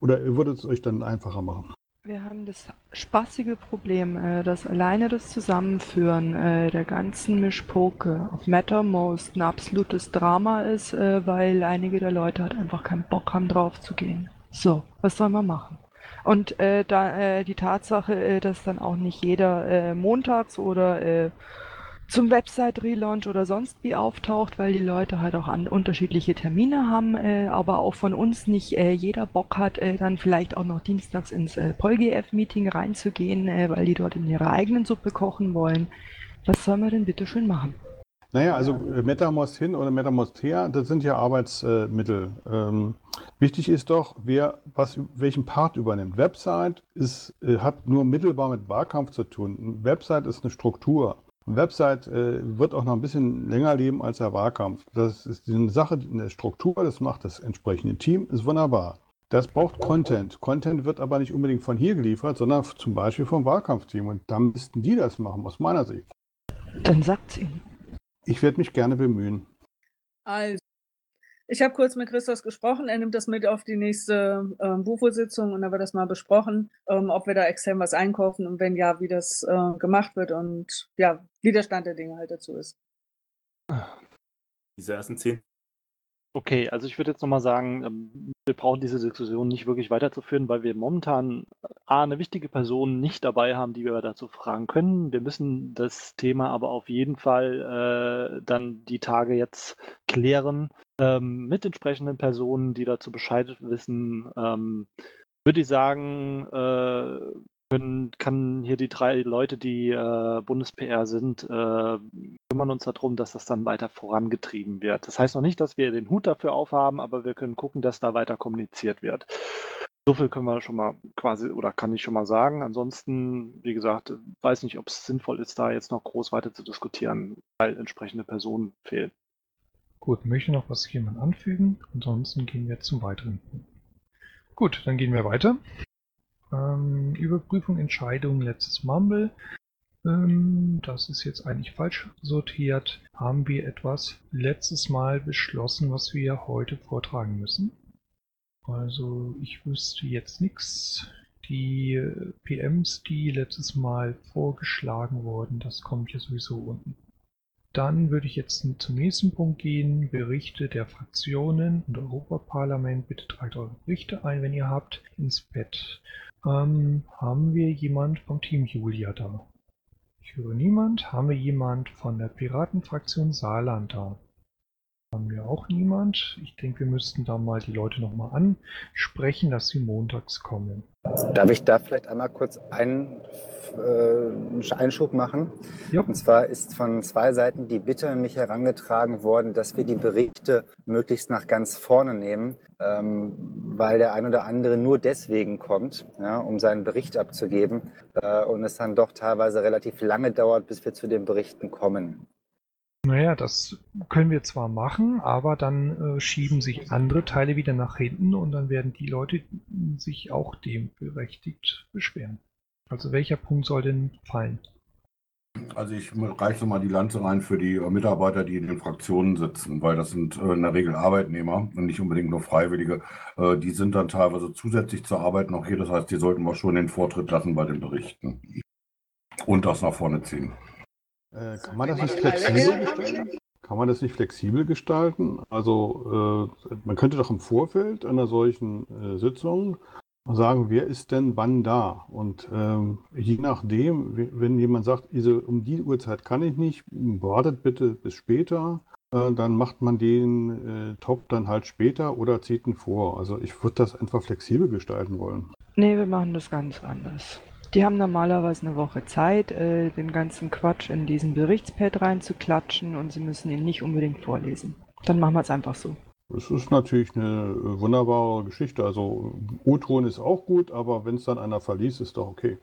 oder ihr würdet es euch dann einfacher machen. Wir haben das spaßige Problem, äh, dass alleine das Zusammenführen äh, der ganzen Mischpoke auf Mattermost ein absolutes Drama ist, äh, weil einige der Leute halt einfach keinen Bock haben, drauf zu gehen. So, was soll man machen? Und äh, da äh, die Tatsache, dass dann auch nicht jeder äh, montags oder zum Website-Relaunch oder sonst wie auftaucht, weil die Leute halt auch an unterschiedliche Termine haben, äh, aber auch von uns nicht äh, jeder Bock hat, äh, dann vielleicht auch noch dienstags ins äh, PolGF-Meeting reinzugehen, äh, weil die dort in ihrer eigenen Suppe kochen wollen. Was soll man denn bitte schön machen? Naja, also äh, MetaMost hin oder MetaMost her, das sind ja Arbeitsmittel. Ähm, wichtig ist doch, wer was, welchen Part übernimmt. Website ist, äh, hat nur mittelbar mit Wahlkampf zu tun. Website ist eine Struktur. Website äh, wird auch noch ein bisschen länger leben als der Wahlkampf. Das ist eine Sache, eine Struktur, das macht das entsprechende Team, ist wunderbar. Das braucht Content. Content wird aber nicht unbedingt von hier geliefert, sondern zum Beispiel vom Wahlkampfteam. Und dann müssten die das machen, aus meiner Sicht. Dann sagt's ihnen. Ich werde mich gerne bemühen. Also, ich habe kurz mit Christos gesprochen. Er nimmt das mit auf die nächste ähm, Bufo-Sitzung und dann wird das mal besprochen, ähm, ob wir da extern was einkaufen und wenn ja, wie das äh, gemacht wird und ja, wie der Stand der Dinge halt dazu ist. Diese ersten zehn. Okay, also ich würde jetzt nochmal sagen, ähm, wir brauchen diese Diskussion nicht wirklich weiterzuführen, weil wir momentan äh, A, eine wichtige Person nicht dabei haben, die wir dazu fragen können. Wir müssen das Thema aber auf jeden Fall äh, dann die Tage jetzt klären ähm, mit entsprechenden Personen, die dazu Bescheid wissen. Ähm, würde ich sagen, äh, können, kann hier die drei Leute, die äh, Bundes-PR sind, äh, kümmern uns darum, dass das dann weiter vorangetrieben wird. Das heißt noch nicht, dass wir den Hut dafür aufhaben, aber wir können gucken, dass da weiter kommuniziert wird. So viel können wir schon mal quasi oder kann ich schon mal sagen. Ansonsten, wie gesagt, weiß nicht, ob es sinnvoll ist, da jetzt noch groß weiter zu diskutieren, weil entsprechende Personen fehlen. Gut, möchte noch was jemand anfügen? Ansonsten gehen wir zum weiteren Punkt. Gut, dann gehen wir weiter. Ähm, Überprüfung, Entscheidung, letztes Mumble. Ähm, das ist jetzt eigentlich falsch sortiert. Haben wir etwas letztes Mal beschlossen, was wir heute vortragen müssen? Also ich wüsste jetzt nichts. Die PMs, die letztes Mal vorgeschlagen wurden, das kommt ja sowieso unten. Dann würde ich jetzt zum nächsten Punkt gehen. Berichte der Fraktionen und Europaparlament. Bitte tragt eure Berichte ein, wenn ihr habt, ins Bett. Ähm, haben wir jemand vom Team Julia da? Ich höre niemand. Haben wir jemand von der Piratenfraktion Saarland da? Haben wir auch niemand. Ich denke, wir müssten da mal die Leute nochmal ansprechen, dass sie montags kommen. Darf ich da vielleicht einmal kurz einen äh, Einschub machen? Ja. Und zwar ist von zwei Seiten die Bitte an mich herangetragen worden, dass wir die Berichte möglichst nach ganz vorne nehmen, ähm, weil der ein oder andere nur deswegen kommt, ja, um seinen Bericht abzugeben äh, und es dann doch teilweise relativ lange dauert, bis wir zu den Berichten kommen. Naja, das können wir zwar machen, aber dann äh, schieben sich andere Teile wieder nach hinten und dann werden die Leute sich auch dem berechtigt beschweren. Also welcher Punkt soll denn fallen? Also ich reiche mal die Lanze rein für die Mitarbeiter, die in den Fraktionen sitzen, weil das sind äh, in der Regel Arbeitnehmer und nicht unbedingt nur Freiwillige. Äh, die sind dann teilweise zusätzlich zur Arbeit noch hier. Das heißt, die sollten wir schon den Vortritt lassen bei den Berichten. Und das nach vorne ziehen. Äh, kann man das nicht flexibel gestalten? Kann man das nicht flexibel gestalten? Also äh, man könnte doch im Vorfeld einer solchen äh, Sitzung sagen, wer ist denn wann da? Und ähm, je nachdem, we- wenn jemand sagt, diese, um die Uhrzeit kann ich nicht, wartet bitte bis später, äh, dann macht man den äh, Top dann halt später oder zieht ihn vor. Also ich würde das einfach flexibel gestalten wollen. Nee, wir machen das ganz anders. Die haben normalerweise eine Woche Zeit, äh, den ganzen Quatsch in diesen Berichtspad reinzuklatschen und sie müssen ihn nicht unbedingt vorlesen. Dann machen wir es einfach so. Es ist natürlich eine äh, wunderbare Geschichte. Also O-Ton ist auch gut, aber wenn es dann einer verliest, ist doch okay.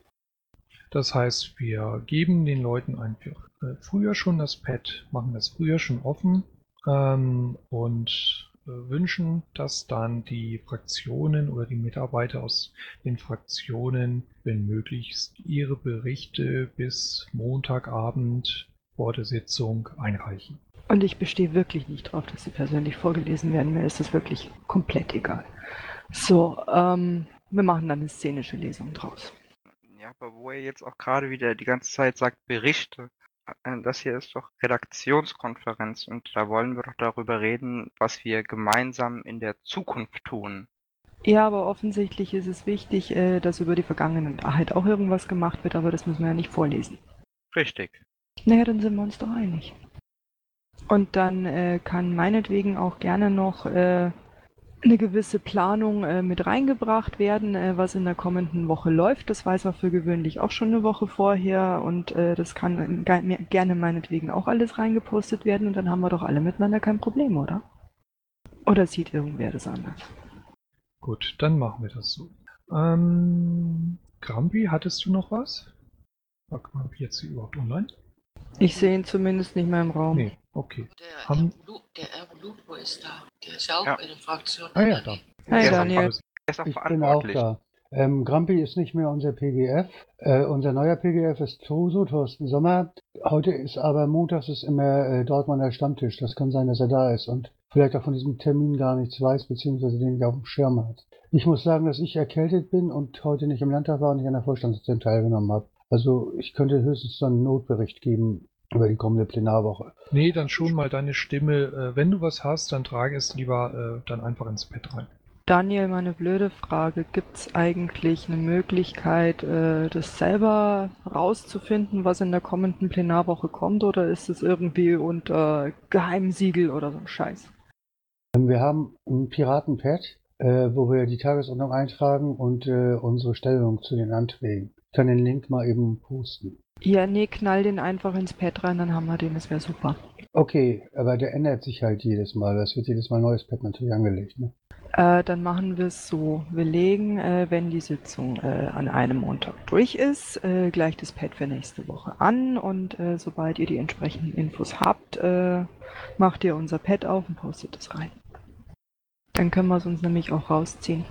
Das heißt, wir geben den Leuten einfach äh, früher schon das Pad, machen das früher schon offen ähm, und wünschen, dass dann die Fraktionen oder die Mitarbeiter aus den Fraktionen, wenn möglichst, ihre Berichte bis Montagabend vor der Sitzung einreichen. Und ich bestehe wirklich nicht drauf, dass sie persönlich vorgelesen werden. Mir ist das wirklich komplett egal. So, ähm, wir machen dann eine szenische Lesung draus. Ja, aber wo er jetzt auch gerade wieder die ganze Zeit sagt, Berichte. Äh, Das hier ist doch Redaktionskonferenz und da wollen wir doch darüber reden, was wir gemeinsam in der Zukunft tun. Ja, aber offensichtlich ist es wichtig, äh, dass über die Vergangenheit auch irgendwas gemacht wird, aber das müssen wir ja nicht vorlesen. Richtig. Naja, dann sind wir uns doch einig. Und dann äh, kann meinetwegen auch gerne noch äh, eine gewisse Planung äh, mit reingebracht werden, äh, was in der kommenden Woche läuft. Das weiß er für gewöhnlich auch schon eine Woche vorher und äh, das kann ge gerne meinetwegen auch alles reingepostet werden und dann haben wir doch alle miteinander kein Problem, oder? Oder sieht irgendwer das anders? Gut, dann machen wir das so. Ähm, Grampi, hattest du noch was? War Grampi jetzt überhaupt online? Ich sehe ihn zumindest nicht mehr im Raum. Nee, okay. Der, Haben, der Lupo ist da. Der ist ja auch Ja. bei der Fraktion. ah ja, da. Hey Der ist Daniel. Er ist auch Ich bin auch verantwortlich. da. Ähm, Grampi ist nicht mehr unser PGF. Äh, unser neuer PGF ist Toso, Thorsten Sommer. Heute ist aber montags ist immer äh, Dortmunder Stammtisch. Das kann sein, dass er da ist und vielleicht auch von diesem Termin gar nichts weiß, beziehungsweise den nicht auf dem Schirm hat. Ich muss sagen, dass ich erkältet bin und heute nicht im Landtag war und nicht an der Vorstandssitzung teilgenommen habe. Also ich könnte höchstens dann einen Notbericht geben über die kommende Plenarwoche. Nee, dann schon mal deine Stimme. Äh, wenn du was hast, dann trage es lieber äh, dann einfach ins Pad rein. Daniel, meine blöde Frage. Gibt es eigentlich eine Möglichkeit, äh, das selber rauszufinden, was in der kommenden Plenarwoche kommt, oder ist es irgendwie unter Geheimsiegel oder so ein Scheiß? Ähm, Wir haben ein Piratenpad, wo wir die Tagesordnung eintragen und unsere Stellung zu den Anträgen. Ich kann den Link mal eben posten. Ja, nee, knall den einfach ins Pad rein, dann haben wir den, das wäre super. Okay, aber der ändert sich halt jedes Mal. Das wird jedes Mal ein neues Pad natürlich angelegt. Ne? Äh, dann machen wir es so. Wir legen, äh, wenn die Sitzung äh, an einem Montag durch ist, äh, gleich das Pad für nächste Woche an und äh, sobald ihr die entsprechenden Infos habt, äh, macht ihr unser Pad auf und postet es rein. Dann können wir es uns nämlich auch rausziehen.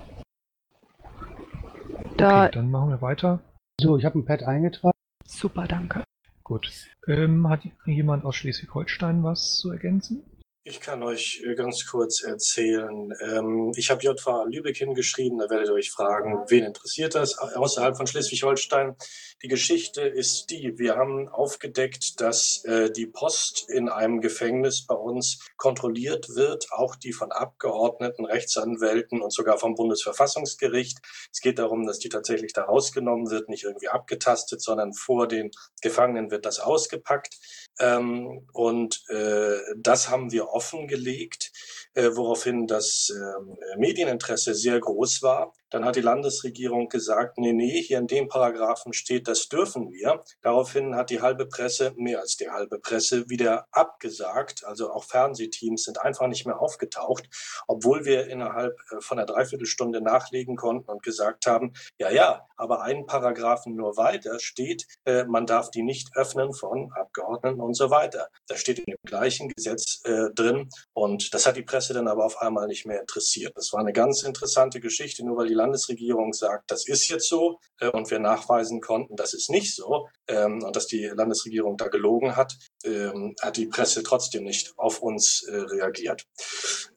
Da, Okay, dann machen wir weiter. So, ich habe ein Pad eingetragen. Super, danke. Gut. Ähm, hat jemand aus Schleswig-Holstein was zu ergänzen? Ich kann euch äh, ganz kurz erzählen. Ähm, ich habe JVA Lübeck hingeschrieben, da werdet ihr euch fragen, wen interessiert das außerhalb von Schleswig-Holstein? Die Geschichte ist die, wir haben aufgedeckt, dass äh, die Post in einem Gefängnis bei uns kontrolliert wird, auch die von Abgeordneten, Rechtsanwälten und sogar vom Bundesverfassungsgericht. Es geht darum, dass die tatsächlich da rausgenommen wird, nicht irgendwie abgetastet, sondern vor den Gefangenen wird das ausgepackt. Ähm, und äh, das haben wir offengelegt, äh, woraufhin das ähm, Medieninteresse sehr groß war. Dann hat die Landesregierung gesagt, nee, nee, hier in dem Paragraphen steht, das dürfen wir. Daraufhin hat die halbe Presse, mehr als die halbe Presse, wieder abgesagt. Also auch Fernsehteams sind einfach nicht mehr aufgetaucht, obwohl wir innerhalb äh, von einer Dreiviertelstunde nachlegen konnten und gesagt haben, ja, ja, aber einen Paragraphen nur weiter steht, äh, man darf die nicht öffnen von Abgeordneten und so weiter. Das steht in dem gleichen Gesetz äh, drin und das hat die Presse dann aber auf einmal nicht mehr interessiert. Das war eine ganz interessante Geschichte, nur weil die Landesregierung sagt, das ist jetzt so äh, und wir nachweisen konnten, das ist nicht so ähm, und dass die Landesregierung da gelogen hat, ähm, hat die Presse trotzdem nicht auf uns äh, reagiert.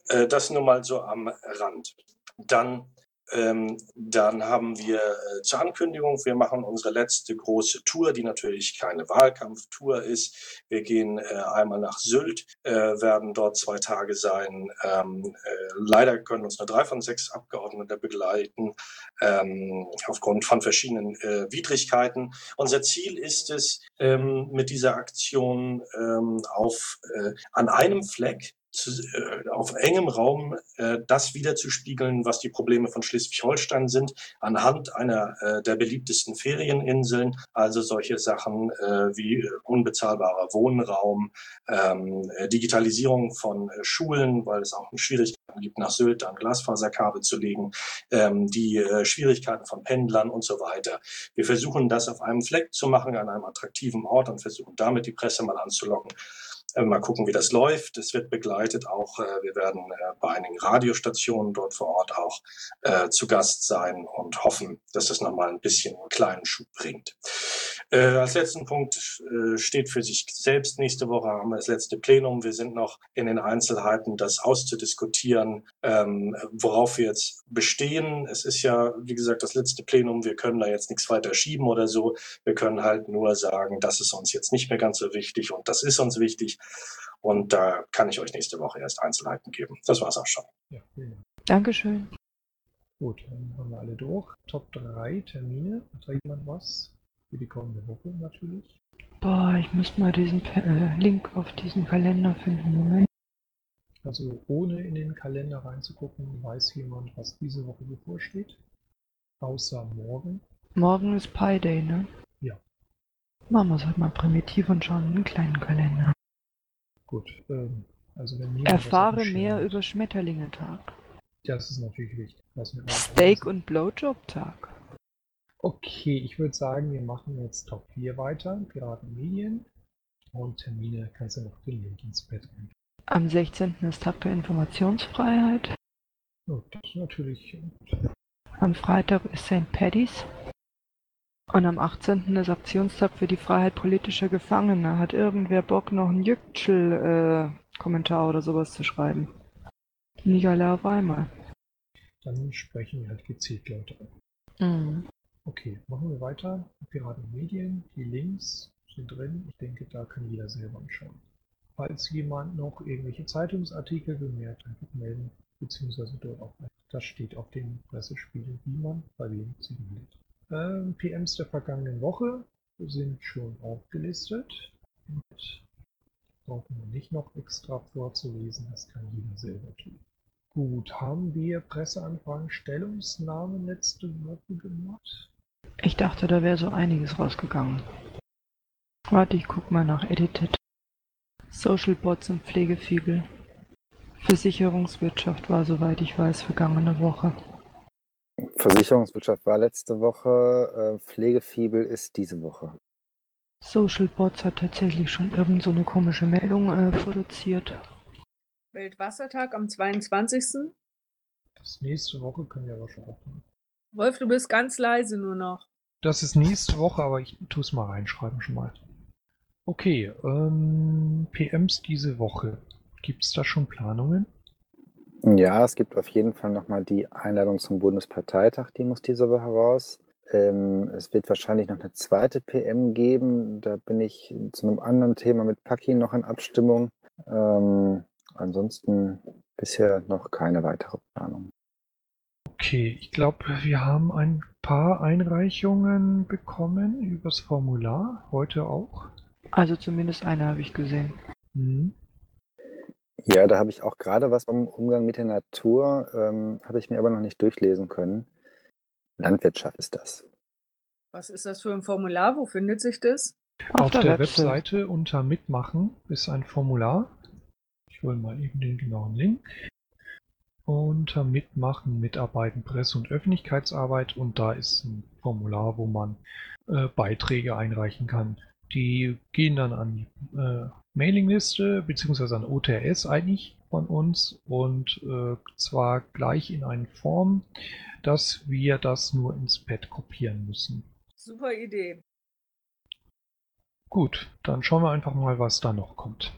Äh, das nur mal so am Rand. Dann ähm, dann haben wir äh, zur Ankündigung, wir machen unsere letzte große Tour, die natürlich keine Wahlkampftour ist. Wir gehen äh, einmal nach Sylt, äh, werden dort zwei Tage sein. Ähm, äh, leider können uns nur drei von sechs Abgeordnete begleiten, ähm, aufgrund von verschiedenen äh, Widrigkeiten. Unser Ziel ist es, ähm, mit dieser Aktion ähm, auf, äh, an einem Fleck zu, äh, auf engem Raum äh, das wiederzuspiegeln, was die Probleme von Schleswig-Holstein sind, anhand einer äh, der beliebtesten Ferieninseln, also solche Sachen äh, wie unbezahlbarer Wohnraum, ähm, äh, Digitalisierung von äh, Schulen, weil es auch Schwierigkeiten gibt, nach Sylt an Glasfaserkabel zu legen, ähm, die äh, Schwierigkeiten von Pendlern und so weiter. Wir versuchen das auf einem Fleck zu machen, an einem attraktiven Ort und versuchen damit die Presse mal anzulocken. Äh, Mal gucken, wie das läuft. Es wird begleitet auch, äh, wir werden äh, bei einigen Radiostationen dort vor Ort auch zu Gast sein und hoffen, dass das nochmal ein bisschen einen kleinen Schub bringt. Als letzten Punkt steht für sich selbst. Nächste Woche haben wir das letzte Plenum. Wir sind noch in den Einzelheiten, das auszudiskutieren, ähm, worauf wir jetzt bestehen. Es ist ja, wie gesagt, das letzte Plenum. Wir können da jetzt nichts weiter schieben oder so. Wir können halt nur sagen, das ist uns jetzt nicht mehr ganz so wichtig und das ist uns wichtig. Und da kann ich euch nächste Woche erst Einzelheiten geben. Das war's auch schon. Ja, vielen Dank. Dankeschön. Gut, dann haben wir alle durch. Top 3 Termine. Hat da jemand was? Für die kommende Woche natürlich. Boah, ich muss mal diesen äh, Link auf diesen Kalender finden. Moment. Also ohne in den Kalender reinzugucken, weiß jemand, was diese Woche bevorsteht. Außer morgen. Morgen ist Pi Day, ne? Ja. Machen wir es halt mal primitiv und schauen in den kleinen Kalender. Gut. Ähm, also wenn Erfahre mehr hat, über Schmetterlinge-Tag. Das ist natürlich wichtig. Steak- und Blowjob-Tag. Okay, ich würde sagen, wir machen jetzt Top 4 weiter. Piraten Medien. Und Termine kannst du noch den Link ins Bett ein. Am 16. ist Tag der Informationsfreiheit. Oh, das ist natürlich. Am Freitag ist St. Paddy's. Und am 18. ist Aktionstag für die Freiheit politischer Gefangener. Hat irgendwer Bock, noch einen Jüktschel-Kommentar oder sowas zu schreiben? Nicht alle auf einmal. Dann sprechen wir halt gezielt Leute an. Mhm. Okay, machen wir weiter. Piraten Medien, die Links sind drin. Ich denke, da kann jeder selber anschauen. Falls jemand noch irgendwelche Zeitungsartikel bemerkt, einfach melden, beziehungsweise dort auch. Das steht auf den Pressespielen, wie man bei wem signiert. Ähm, PMs der vergangenen Woche sind schon aufgelistet. Und brauchen wir nicht noch extra vorzulesen, das kann jeder selber tun. Gut, haben wir Presseanfragen, Stellungsnahmen letzte Woche gemacht? Ich dachte, da wäre so einiges rausgegangen. Warte, ich guck mal nach Edited. Social Bots und Pflegefiebel. Versicherungswirtschaft war, soweit ich weiß, vergangene Woche. Versicherungswirtschaft war letzte Woche, äh, Pflegefiebel ist diese Woche. Social Bots hat tatsächlich schon irgend so eine komische Meldung äh, produziert. Weltwassertag am 22. Das nächste Woche können wir aber schon aufnehmen. Wolf, du bist ganz leise nur noch. Das ist nächste Woche, aber ich tue es mal reinschreiben schon mal. Okay, ähm, PMs diese Woche. Gibt es da schon Planungen? Ja, es gibt auf jeden Fall nochmal die Einladung zum Bundesparteitag, die muss diese Woche raus. Ähm, es wird wahrscheinlich noch eine zweite PM geben. Da bin ich zu einem anderen Thema mit Paki noch in Abstimmung. Ähm, ansonsten bisher noch keine weitere Planung. Okay, ich glaube, wir haben ein paar Einreichungen bekommen übers Formular, heute auch. Also zumindest eine habe ich gesehen. Mhm. Ja, da habe ich auch gerade was vom Umgang mit der Natur, ähm, habe ich mir aber noch nicht durchlesen können. Landwirtschaft ist das. Was ist das für ein Formular? Wo findet sich das? Auf, der, Webseite unter Mitmachen ist ein Formular. Ich hole mal eben den genauen Link. Unter Mitmachen, Mitarbeiten, Presse- und Öffentlichkeitsarbeit und da ist ein Formular, wo man äh, Beiträge einreichen kann. Die gehen dann an die äh, Mailingliste beziehungsweise an OTS eigentlich von uns und äh, zwar gleich in eine Form, dass wir das nur ins Pad kopieren müssen. Super Idee. Gut, dann schauen wir einfach mal, was da noch kommt.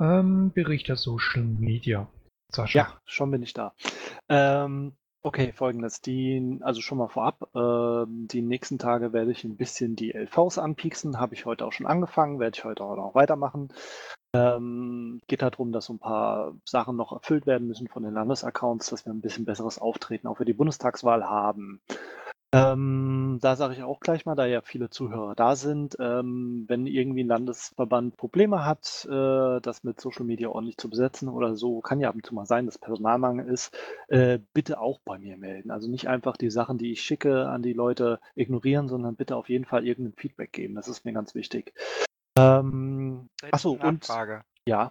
Ähm, Bericht der Social Media. Sascha. Ja, schon bin ich da. Ähm, okay, folgendes. Die, also schon mal vorab, ähm, die nächsten Tage werde ich ein bisschen die LVs anpieksen. Habe ich heute auch schon angefangen, werde ich heute auch noch weitermachen. Ähm, geht darum, dass so ein paar Sachen noch erfüllt werden müssen von den Landesaccounts, dass wir ein bisschen besseres Auftreten auch für die Bundestagswahl haben. Ähm, da sage ich auch gleich mal, da ja viele Zuhörer da sind, ähm, wenn irgendwie ein Landesverband Probleme hat, äh, das mit Social Media ordentlich zu besetzen oder so, kann ja ab und zu mal sein, dass Personalmangel ist, äh, bitte auch bei mir melden. Also nicht einfach die Sachen, die ich schicke, an die Leute ignorieren, sondern bitte auf jeden Fall irgendein Feedback geben. Das ist mir ganz wichtig. Ähm, achso, und ja,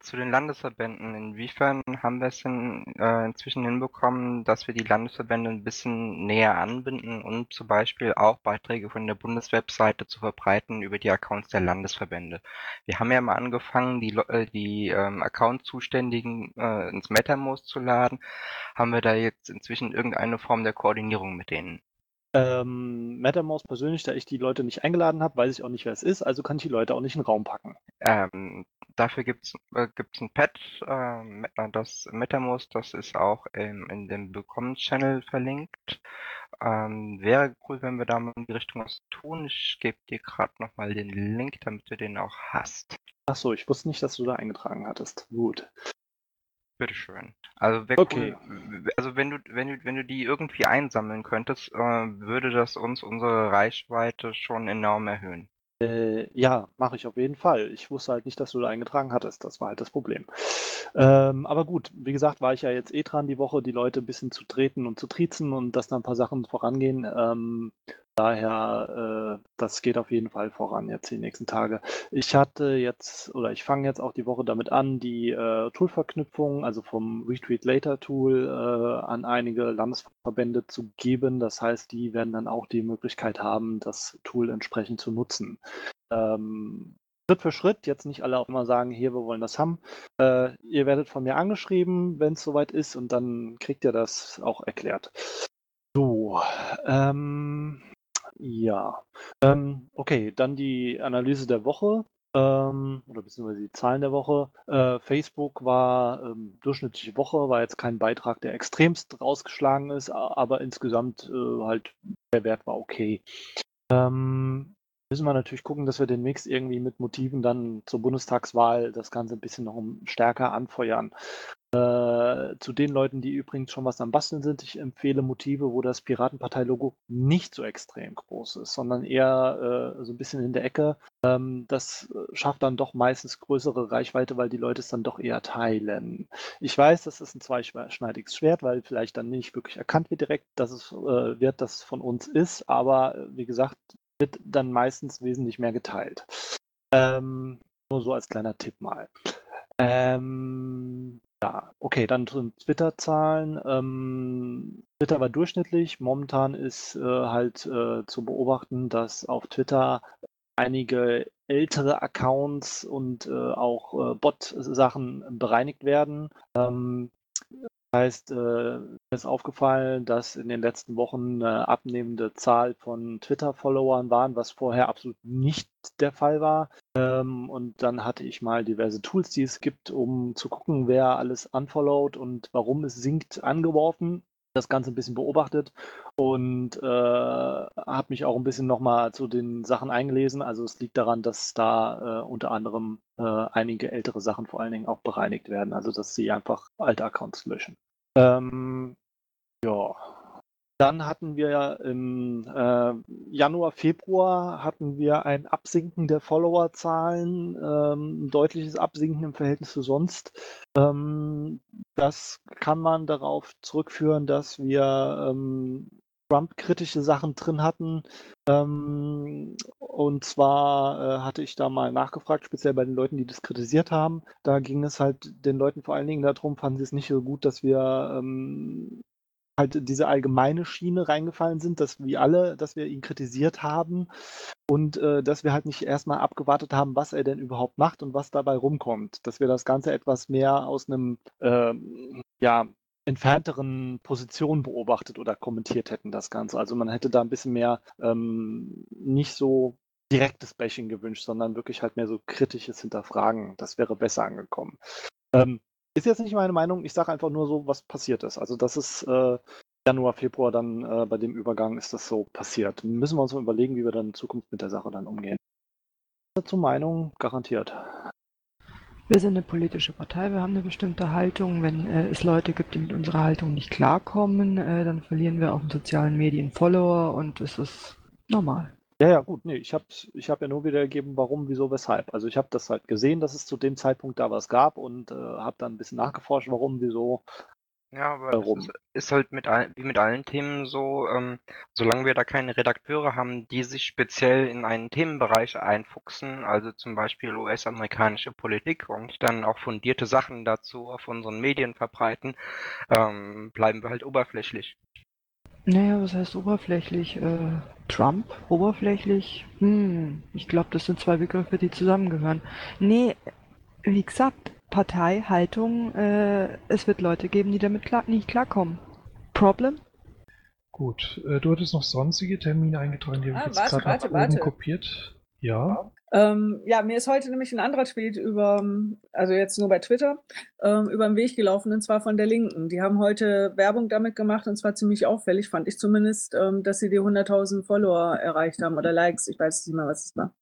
Zu den Landesverbänden. Inwiefern haben wir es denn äh, inzwischen hinbekommen, dass wir die Landesverbände ein bisschen näher anbinden und zum Beispiel auch Beiträge von der Bundeswebseite zu verbreiten über die Accounts der Landesverbände? Wir haben ja mal angefangen, die, äh, die ähm, Account-Zuständigen äh, ins MetaMost zu laden. Haben wir da jetzt inzwischen irgendeine Form der Koordinierung mit denen? Ähm, MetaMouse persönlich, da ich die Leute nicht eingeladen habe, weiß ich auch nicht, wer es ist, also kann ich die Leute auch nicht in den Raum packen. Ähm, dafür gibt's äh, gibt's ein Pad, ähm, das MetaMost, das ist auch ähm, in dem Willkommen-Channel verlinkt. Ähm, wäre cool, wenn wir da mal in die Richtung was tun. Ich gebe dir gerade nochmal den Link, damit du den auch hast. Ach so, ich wusste nicht, dass du da eingetragen hattest. Gut. Bitteschön. Also wäre Okay. cool, also wenn du, wenn du, wenn du die irgendwie einsammeln könntest, äh, würde das uns unsere Reichweite schon enorm erhöhen. Äh, ja, mache ich auf jeden Fall. Ich wusste halt nicht, dass du da eingetragen hattest. Das war halt das Problem. Ähm, aber gut, wie gesagt, war ich ja jetzt eh dran die Woche, die Leute ein bisschen zu treten und zu triezen und dass da ein paar Sachen vorangehen. Ähm, daher, äh, das geht auf jeden Fall voran jetzt die nächsten Tage. Ich hatte jetzt, oder ich fange jetzt auch die Woche damit an, die äh, Toolverknüpfung, also vom Retweet Later Tool, äh, an einige Landesverbände zu geben. Das heißt, die werden dann auch die Möglichkeit haben, das Tool entsprechend zu nutzen. Ähm, Schritt für Schritt, jetzt nicht alle auch immer sagen, hier, wir wollen das haben. Äh, ihr werdet von mir angeschrieben, wenn es soweit ist, und dann kriegt ihr das auch erklärt. So, ähm, ja. Ähm, okay, dann die Analyse der Woche ähm, oder beziehungsweise die Zahlen der Woche. Äh, Facebook war ähm, durchschnittliche Woche, war jetzt kein Beitrag, der extremst rausgeschlagen ist, aber insgesamt äh, halt der Wert war okay. Ähm, müssen wir natürlich gucken, dass wir den Mix irgendwie mit Motiven dann zur Bundestagswahl das Ganze ein bisschen noch stärker anfeuern. Äh, zu den Leuten, die übrigens schon was am Basteln sind, ich empfehle Motive, wo das Piratenpartei-Logo nicht so extrem groß ist, sondern eher äh, so ein bisschen in der Ecke. Ähm, das schafft dann doch meistens größere Reichweite, weil die Leute es dann doch eher teilen. Ich weiß, das ist ein zweischneidiges Schwert, weil vielleicht dann nicht wirklich erkannt wird direkt, dass es äh, wird, das von uns ist, aber äh, wie gesagt, wird dann meistens wesentlich mehr geteilt. Ähm, nur so als kleiner Tipp mal. Ähm, ja, okay, dann zu den Twitter-Zahlen. Ähm, Twitter war durchschnittlich. Momentan ist äh, halt äh, zu beobachten, dass auf Twitter einige ältere Accounts und äh, auch äh, Bot-Sachen bereinigt werden. Ähm, heißt, äh, mir ist aufgefallen, dass in den letzten Wochen eine abnehmende Zahl von Twitter-Followern waren, was vorher absolut nicht der Fall war. Ähm, und dann hatte ich mal diverse Tools, die es gibt, um zu gucken, wer alles unfollowed und warum es sinkt, angeworfen das Ganze ein bisschen beobachtet und äh, habe mich auch ein bisschen nochmal zu den Sachen eingelesen. Also es liegt daran, dass da äh, unter anderem äh, einige ältere Sachen vor allen Dingen auch bereinigt werden, also dass sie einfach alte Accounts löschen. Ähm, ja, dann hatten wir im äh, Januar, Februar hatten wir ein Absinken der Followerzahlen, ähm, ein deutliches Absinken im Verhältnis zu sonst. Ähm, das kann man darauf zurückführen, dass wir ähm, Trump-kritische Sachen drin hatten. Ähm, und zwar äh, hatte ich da mal nachgefragt, speziell bei den Leuten, die das kritisiert haben. Da ging es halt den Leuten vor allen Dingen darum, fanden sie es nicht so gut, dass wir halt diese allgemeine Schiene reingefallen sind, dass wir alle, dass wir ihn kritisiert haben und äh, dass wir halt nicht erstmal abgewartet haben, was er denn überhaupt macht und was dabei rumkommt. Dass wir das Ganze etwas mehr aus einem äh, ja, entfernteren Position beobachtet oder kommentiert hätten, das Ganze. Also man hätte da ein bisschen mehr ähm, nicht so direktes Bashing gewünscht, sondern wirklich halt mehr so kritisches Hinterfragen. Das wäre besser angekommen. Ähm, ist jetzt nicht meine Meinung, ich sage einfach nur so, was passiert ist. Also das ist äh, Januar, Februar dann äh, bei dem Übergang ist das so passiert. Müssen wir uns mal überlegen, wie wir dann in Zukunft mit der Sache dann umgehen. Dazu Meinung garantiert. Wir sind eine politische Partei, wir haben eine bestimmte Haltung. Wenn äh, es Leute gibt, die mit unserer Haltung nicht klarkommen, äh, dann verlieren wir auf den sozialen Medien Follower und es ist normal. Ja, ja, gut. Nee, ich habe ich hab ja nur wiedergegeben, warum, wieso, weshalb. Also ich habe das halt gesehen, dass es zu dem Zeitpunkt da was gab und äh, habe dann ein bisschen nachgeforscht, warum, wieso. Ja, aber warum. Ist, ist, halt mit all, wie mit allen Themen so, ähm, solange wir da keine Redakteure haben, die sich speziell in einen Themenbereich einfuchsen, also zum Beispiel US-amerikanische Politik und dann auch fundierte Sachen dazu auf unseren Medien verbreiten, ähm, bleiben wir halt oberflächlich. Naja, was heißt oberflächlich? Äh, Trump? Oberflächlich? Hm, ich glaube, das sind zwei Begriffe, die zusammengehören. Nee, wie gesagt, Partei, Haltung, äh, es wird Leute geben, die damit klar, nicht klarkommen. Problem? Gut, äh, du hattest noch sonstige Termine eingetragen, die habe ich Ah, jetzt gerade nach oben warte. kopiert. Ja, Ähm, ja, mir ist heute nämlich ein anderer Tweet über, also jetzt nur bei Twitter, ähm, über den Weg gelaufen, und zwar von der Linken. Die haben heute Werbung damit gemacht, und zwar ziemlich auffällig, fand ich zumindest, ähm, dass sie die 100.000 Follower erreicht haben oder Likes. Ich weiß nicht mehr, was es war.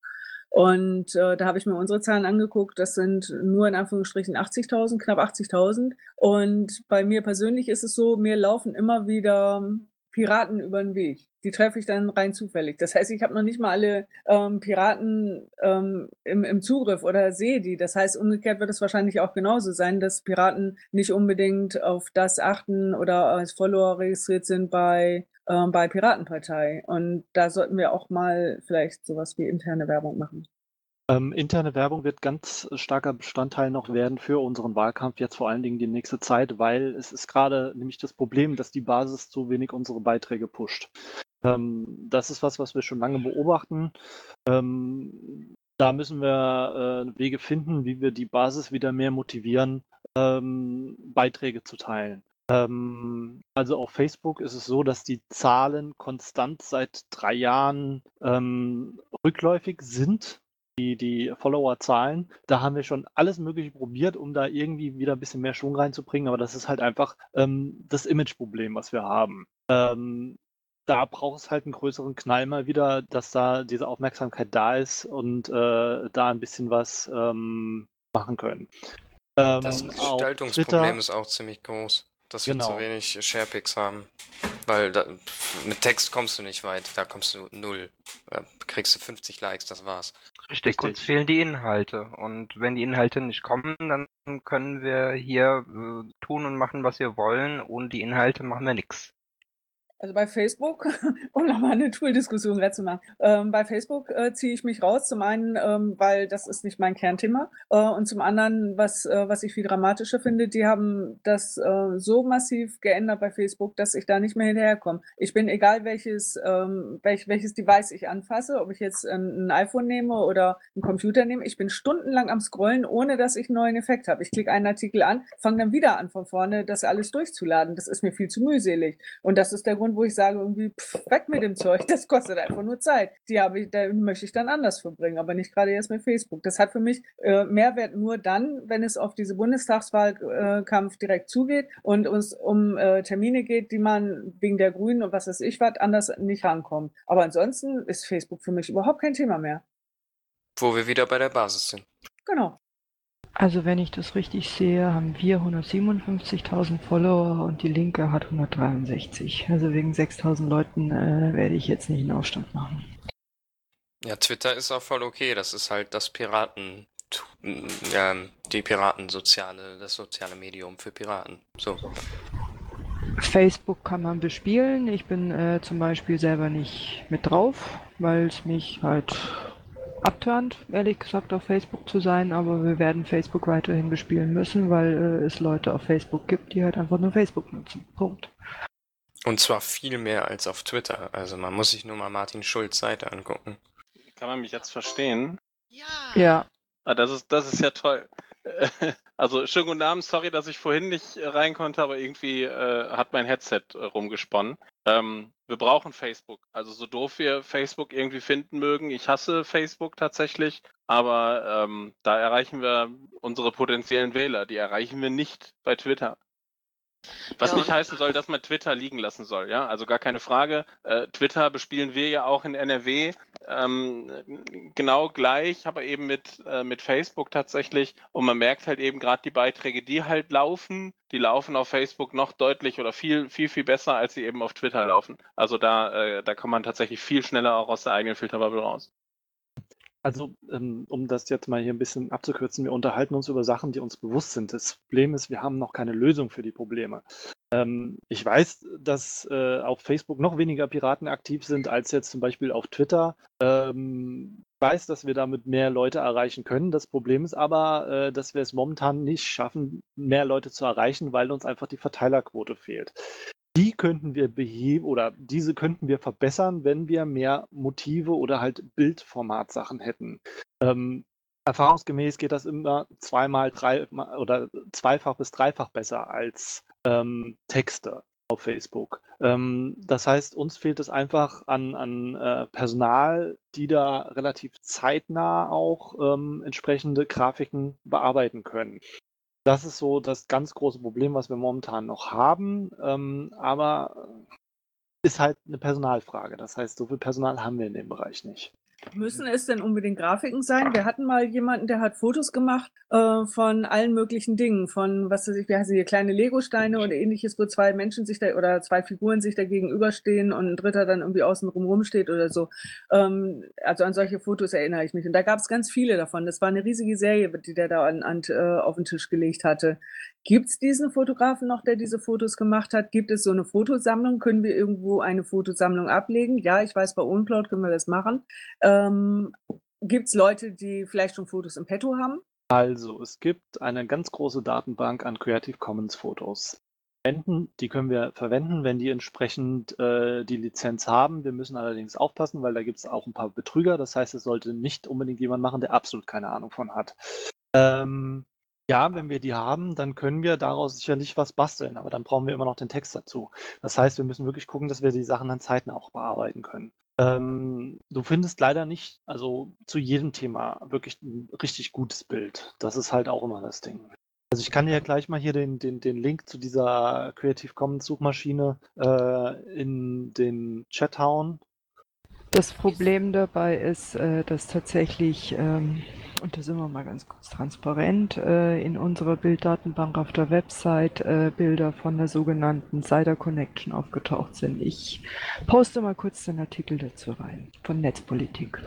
Und äh, da habe ich mir unsere Zahlen angeguckt. Das sind nur in Anführungsstrichen 80.000, knapp 80.000. Und bei mir persönlich ist es so, mir laufen immer wieder Piraten über den Weg. Die treffe ich dann rein zufällig. Das heißt, ich habe noch nicht mal alle ähm, Piraten ähm, im, im Zugriff oder sehe die. Das heißt, umgekehrt wird es wahrscheinlich auch genauso sein, dass Piraten nicht unbedingt auf das achten oder als Follower registriert sind bei, ähm, bei Piratenpartei. Und da sollten wir auch mal vielleicht sowas wie interne Werbung machen. Ähm, interne Werbung wird ganz starker Bestandteil noch werden für unseren Wahlkampf, jetzt vor allen Dingen die nächste Zeit, weil es ist gerade nämlich das Problem, dass die Basis zu wenig unsere Beiträge pusht. Ähm, das ist was, was wir schon lange beobachten. Ähm, da müssen wir äh, Wege finden, wie wir die Basis wieder mehr motivieren, ähm, Beiträge zu teilen. Ähm, also auf Facebook ist es so, dass die Zahlen konstant seit drei Jahren ähm, rückläufig sind die, die Follower-Zahlen. Da haben wir schon alles Mögliche probiert, um da irgendwie wieder ein bisschen mehr Schwung reinzubringen, aber das ist halt einfach ähm, das Image-Problem, was wir haben. Ähm, da braucht es halt einen größeren Knall mal wieder, dass da diese Aufmerksamkeit da ist und äh, da ein bisschen was ähm, machen können. Ähm, das Gestaltungsproblem ist auch ziemlich groß, dass genau. wir zu genau. wenig Sharepics haben. Weil da, mit Text kommst du nicht weit, da kommst du null. Da kriegst du 50 Likes, das war's. Richtig, uns fehlen die Inhalte. Und wenn die Inhalte nicht kommen, dann können wir hier äh, tun und machen, was wir wollen. Ohne die Inhalte machen wir nichts. Also bei Facebook, um nochmal eine Tool-Diskussion zu machen, ähm, bei Facebook äh, ziehe ich mich raus. Zum einen, ähm, weil das ist nicht mein Kernthema. Äh, und zum anderen, was, äh, was ich viel dramatischer finde, die haben das äh, so massiv geändert bei Facebook, dass ich da nicht mehr hinterherkomme. Ich bin egal, welches, ähm, welch, welches Device ich anfasse, ob ich jetzt ein, ein iPhone nehme oder einen Computer nehme. Ich bin stundenlang am Scrollen, ohne dass ich einen neuen Effekt habe. Ich klicke einen Artikel an, fange dann wieder an von vorne, das alles durchzuladen. Das ist mir viel zu mühselig. Und das ist der Grund, wo ich sage, irgendwie, pff, weg mit dem Zeug, das kostet einfach nur Zeit. Die habe ich, da möchte ich dann anders verbringen, aber nicht gerade jetzt mit Facebook. Das hat für mich äh, Mehrwert nur dann, wenn es auf diese Bundestagswahlkampf direkt zugeht und uns um äh, Termine geht, die man wegen der Grünen und was weiß ich was anders nicht rankommt. Aber ansonsten ist Facebook für mich überhaupt kein Thema mehr. Wo wir wieder bei der Basis sind. Genau. Also wenn ich das richtig sehe, haben wir 157.000 Follower und die Linke hat 163. Also wegen 6.000 Leuten äh, werde ich jetzt nicht einen Aufstand machen. Ja, Twitter ist auch voll okay. Das ist halt das Piraten, ja, die Piratensoziale, das soziale Medium für Piraten. So. Facebook kann man bespielen. Ich bin äh, zum Beispiel selber nicht mit drauf, weil es mich halt abturnt, ehrlich gesagt, auf Facebook zu sein, aber wir werden Facebook weiterhin bespielen müssen, weil äh, es Leute auf Facebook gibt, die halt einfach nur Facebook nutzen. Punkt. Und zwar viel mehr als auf Twitter. Also man muss sich nur mal Martin Schulz Seite angucken. Kann man mich jetzt verstehen? Ja. Ja. Ah, das ist, das ist ja toll. Also schönen guten Abend, sorry, dass ich vorhin nicht rein konnte, aber irgendwie äh, hat mein Headset äh, rumgesponnen. Ähm, wir brauchen Facebook. Also so doof wir Facebook irgendwie finden mögen. Ich hasse Facebook tatsächlich, aber ähm, da erreichen wir unsere potenziellen Wähler. Die erreichen wir nicht bei Twitter. Was ja. nicht heißen soll, dass man Twitter liegen lassen soll, ja. Also gar keine Frage. Äh, Twitter bespielen wir ja auch in NRW ähm, genau gleich, aber eben mit, äh, mit Facebook tatsächlich. Und man merkt halt eben gerade die Beiträge, die halt laufen, die laufen auf Facebook noch deutlich oder viel, viel, viel besser, als sie eben auf Twitter laufen. Also da, äh, da kommt man tatsächlich viel schneller auch aus der eigenen Filterbubble raus. Also, ähm, um das jetzt mal hier ein bisschen abzukürzen, wir unterhalten uns über Sachen, die uns bewusst sind. Das Problem ist, wir haben noch keine Lösung für die Probleme. Ähm, ich weiß, dass äh, auf Facebook noch weniger Piraten aktiv sind als jetzt zum Beispiel auf Twitter. Ähm, ich weiß, dass wir damit mehr Leute erreichen können. Das Problem ist aber, äh, dass wir es momentan nicht schaffen, mehr Leute zu erreichen, weil uns einfach die Verteilerquote fehlt. Die könnten wir beheben oder diese könnten wir verbessern, wenn wir mehr Motive oder halt Bildformatsachen hätten. Ähm, erfahrungsgemäß geht das immer zweimal, drei oder zweifach bis dreifach besser als ähm, Texte auf Facebook. Ähm, das heißt, uns fehlt es einfach an, an äh, Personal, die da relativ zeitnah auch ähm, entsprechende Grafiken bearbeiten können. Das ist so das ganz große Problem, was wir momentan noch haben. Ähm, aber ist halt eine Personalfrage. Das heißt, so viel Personal haben wir in dem Bereich nicht. Müssen es denn unbedingt Grafiken sein? Wir hatten mal jemanden, der hat Fotos gemacht äh, von allen möglichen Dingen, von was weiß ich, wie heißt die, kleine Legosteine oder ähnliches, wo zwei Menschen sich da oder zwei Figuren sich da gegenüberstehen und ein dritter dann irgendwie außen rum rumsteht oder so. Ähm, also an solche Fotos erinnere ich mich. Und da gab es ganz viele davon. Das war eine riesige Serie, die der da an, an, äh, auf den Tisch gelegt hatte. Gibt es diesen Fotografen noch, der diese Fotos gemacht hat? Gibt es so eine Fotosammlung? Können wir irgendwo eine Fotosammlung ablegen? Ja, ich weiß, bei Uncloud können wir das machen. Ähm, Gibt es Leute, die vielleicht schon Fotos im Petto haben? Also, es gibt eine ganz große Datenbank an Creative Commons Fotos. Die können wir verwenden, wenn die entsprechend äh, die Lizenz haben. Wir müssen allerdings aufpassen, weil da gibt es auch ein paar Betrüger. Das heißt, es sollte nicht unbedingt jemand machen, der absolut keine Ahnung von hat. Ähm, ja, wenn wir die haben, dann können wir daraus sicherlich was basteln, aber dann brauchen wir immer noch den Text dazu. Das heißt, wir müssen wirklich gucken, dass wir die Sachen an Zeiten auch bearbeiten können. Ähm, du findest leider nicht, also zu jedem Thema wirklich ein richtig gutes Bild. Das ist halt auch immer das Ding. Also ich kann dir ja gleich mal hier den, den, den Link zu dieser Creative Commons Suchmaschine äh, in den Chat hauen. Das Problem dabei ist, äh, dass tatsächlich ähm, und da sind wir mal ganz kurz transparent, äh, in unserer Bilddatenbank auf der Website äh, Bilder von der sogenannten Cider Connection aufgetaucht sind. Ich poste mal kurz den Artikel dazu rein von Netzpolitik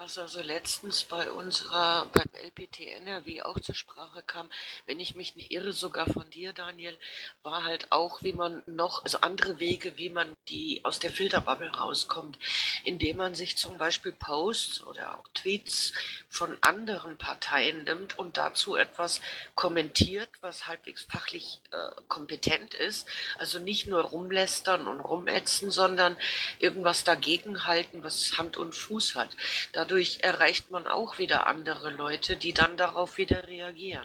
was also letztens bei unserer, beim LPT NRW auch zur Sprache kam, wenn ich mich nicht irre, sogar von dir, Daniel, war halt auch, wie man noch, also andere Wege, wie man die aus der Filterbubble rauskommt, indem man sich zum Beispiel Posts oder auch Tweets von anderen Parteien nimmt und dazu etwas kommentiert, was halbwegs fachlich äh, kompetent ist. Also nicht nur rumlästern und rumätzen, sondern irgendwas dagegenhalten, was Hand und Fuß hat. Da dadurch erreicht man auch wieder andere Leute, die dann darauf wieder reagieren.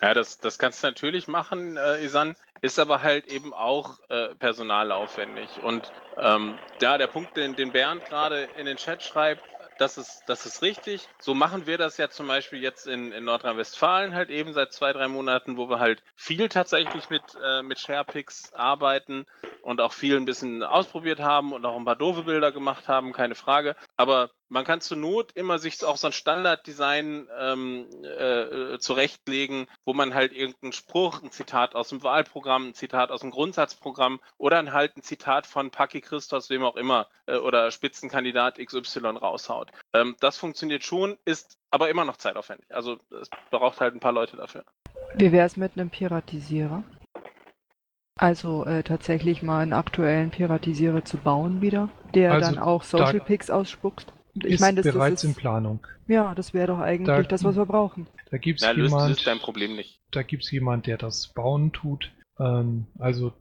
Ja, das, das kannst du natürlich machen, äh, Isan, ist aber halt eben auch äh, personalaufwendig. Und ähm, ja, der Punkt, den, den Bernd gerade in den Chat schreibt, das ist, das ist richtig. So machen wir das ja zum Beispiel jetzt in, in Nordrhein-Westfalen halt eben seit zwei, drei Monaten, wo wir halt viel tatsächlich mit, äh, mit SharePix arbeiten und auch viel ein bisschen ausprobiert haben und auch ein paar doofe Bilder gemacht haben, keine Frage. Aber man kann zur Not immer sich auch so ein Standarddesign ähm, äh, zurechtlegen, wo man halt irgendeinen Spruch, ein Zitat aus dem Wahlprogramm, ein Zitat aus dem Grundsatzprogramm oder ein halt ein Zitat von Paki Christos, wem auch immer, äh, oder Spitzenkandidat XY raushaut. Ähm, das funktioniert schon, ist aber immer noch zeitaufwendig. Also es braucht halt ein paar Leute dafür. Wie wäre es mit einem Piratisierer? Also äh, tatsächlich mal einen aktuellen Piratisierer zu bauen wieder, der also dann auch Social da Pics ausspuckt. Ich ist meine, das, bereits das ist, in Planung. Ja, das wäre doch eigentlich da, das, was wir brauchen. Da gibt es jemand, dein Problem nicht. Da gibt es jemand, der das bauen tut. Ähm, also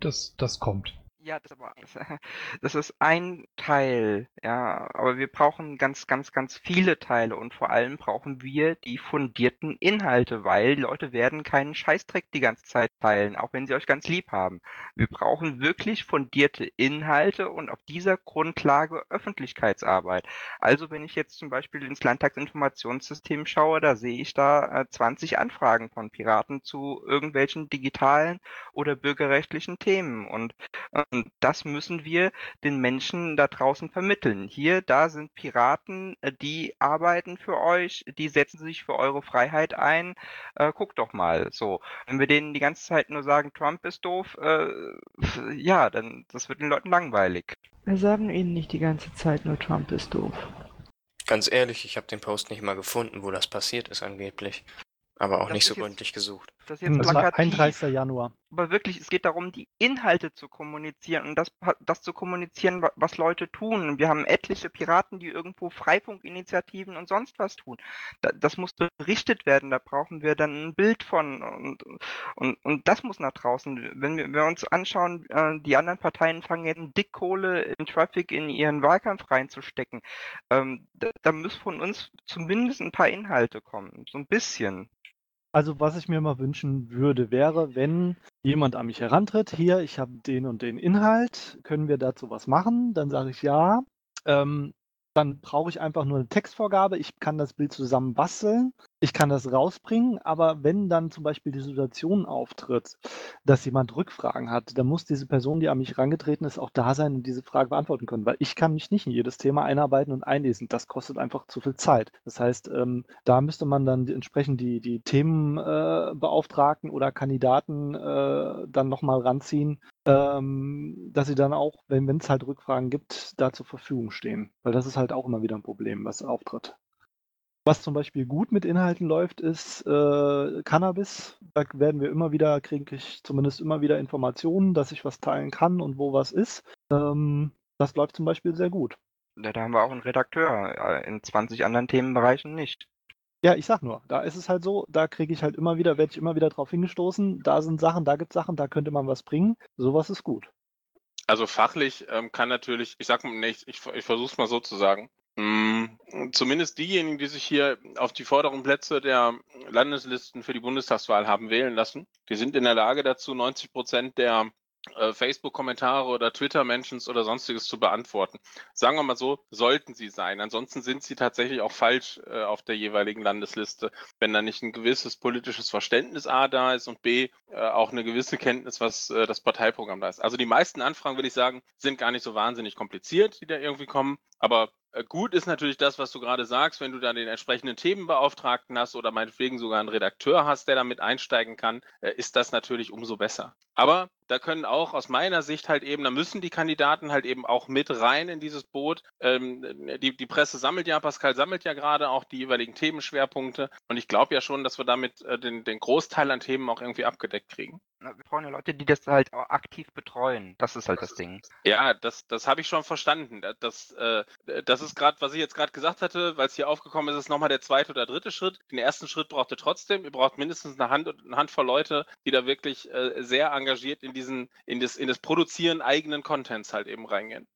das, das kommt. Ja, das, aber, das ist ein Teil, ja, aber wir brauchen ganz, ganz, ganz viele Teile und vor allem brauchen wir die fundierten Inhalte, weil Leute werden keinen Scheißdreck die ganze Zeit teilen, auch wenn sie euch ganz lieb haben. Wir brauchen wirklich fundierte Inhalte und auf dieser Grundlage Öffentlichkeitsarbeit. Also wenn ich jetzt zum Beispiel ins Landtagsinformationssystem schaue, da sehe ich da äh, 20 Anfragen von Piraten zu irgendwelchen digitalen oder bürgerrechtlichen Themen und äh, und das müssen wir den Menschen da draußen vermitteln. Hier, da sind Piraten, äh, die arbeiten für euch, die setzen sich für eure Freiheit ein. Äh, guckt doch mal. So, wenn wir denen die ganze Zeit nur sagen, Trump ist doof, äh, ja, dann das wird den Leuten langweilig. Wir sagen ihnen nicht die ganze Zeit nur, Trump ist doof. Ganz ehrlich, ich habe den Post nicht mal gefunden, wo das passiert ist angeblich. Aber auch das nicht so gründlich gesucht. Das, jetzt das war 31. Januar. Aber wirklich, es geht darum, die Inhalte zu kommunizieren und das, das zu kommunizieren, was Leute tun. Wir haben etliche Piraten, die irgendwo Freifunkinitiativen und sonst was tun. das muss berichtet werden, da brauchen wir dann ein Bild von und, und, und das muss nach draußen. Wenn wir, wenn wir uns anschauen, äh, die anderen Parteien fangen jetzt Dickkohle in Traffic in ihren Wahlkampf reinzustecken. Ähm, da, da müssen von uns zumindest ein paar Inhalte kommen, so ein bisschen. Also was ich mir mal wünschen würde, wäre, wenn jemand an mich herantritt, hier, ich habe den und den Inhalt, können wir dazu was machen? Dann sage ich ja. Ähm, dann brauche ich einfach nur eine Textvorgabe. Ich kann das Bild zusammen basteln. Ich kann das rausbringen, aber wenn dann zum Beispiel die Situation auftritt, dass jemand Rückfragen hat, dann muss diese Person, die an mich herangetreten ist, auch da sein und diese Frage beantworten können, weil ich kann mich nicht in jedes Thema einarbeiten und einlesen. Das kostet einfach zu viel Zeit. Das heißt, ähm, da müsste man dann entsprechend die, die Themenbeauftragten äh, oder Kandidaten äh, dann nochmal ranziehen, ähm, dass sie dann auch, wenn es halt Rückfragen gibt, da zur Verfügung stehen. Weil das ist halt auch immer wieder ein Problem, was auftritt. Was zum Beispiel gut mit Inhalten läuft, ist äh, Cannabis. Da werden wir immer wieder, kriege ich zumindest immer wieder Informationen, dass ich was teilen kann und wo was ist. Ähm, das läuft zum Beispiel sehr gut. Da haben wir auch einen Redakteur, in 20 anderen Themenbereichen nicht. Ja, ich sag nur, da ist es halt so, da kriege ich halt immer wieder, werde ich immer wieder drauf hingestoßen, da sind Sachen, da gibt es Sachen, da könnte man was bringen. Sowas ist gut. Also fachlich ähm, kann natürlich, ich sag mal nicht, ich, ich versuche es mal so zu sagen. Hm, zumindest diejenigen, die sich hier auf die vorderen Plätze der Landeslisten für die Bundestagswahl haben wählen lassen, die sind in der Lage dazu, 90 Prozent der äh, Facebook-Kommentare oder Twitter-Mentions oder sonstiges zu beantworten. Sagen wir mal so, sollten sie sein. Ansonsten sind sie tatsächlich auch falsch äh, auf der jeweiligen Landesliste, wenn da nicht ein gewisses politisches Verständnis A da ist und B äh, auch eine gewisse Kenntnis, was äh, das Parteiprogramm da ist. Also die meisten Anfragen, würde ich sagen, sind gar nicht so wahnsinnig kompliziert, die da irgendwie kommen. Aber gut ist natürlich das, was du gerade sagst, wenn du da den entsprechenden Themenbeauftragten hast oder meinetwegen sogar einen Redakteur hast, der damit einsteigen kann, äh, ist das natürlich umso besser. Aber da können auch aus meiner Sicht halt eben, da müssen die Kandidaten halt eben auch mit rein in dieses Boot. Ähm, die, die Presse sammelt ja, Pascal sammelt ja gerade auch die jeweiligen Themenschwerpunkte und ich glaube ja schon, dass wir damit äh, den, den Großteil an Themen auch irgendwie abgedeckt kriegen. Wir brauchen ja Leute, die das halt auch aktiv betreuen. Das ist halt das Ding. Ja, das, das habe ich schon verstanden. Das, äh, das ist gerade, was ich jetzt gerade gesagt hatte, weil es hier aufgekommen ist, ist nochmal der zweite oder dritte Schritt. Den ersten Schritt braucht ihr trotzdem. Ihr braucht mindestens eine, Hand, eine Handvoll Leute, die da wirklich äh, sehr engagiert in diesen, in das, in das Produzieren eigenen Contents halt eben reingehen.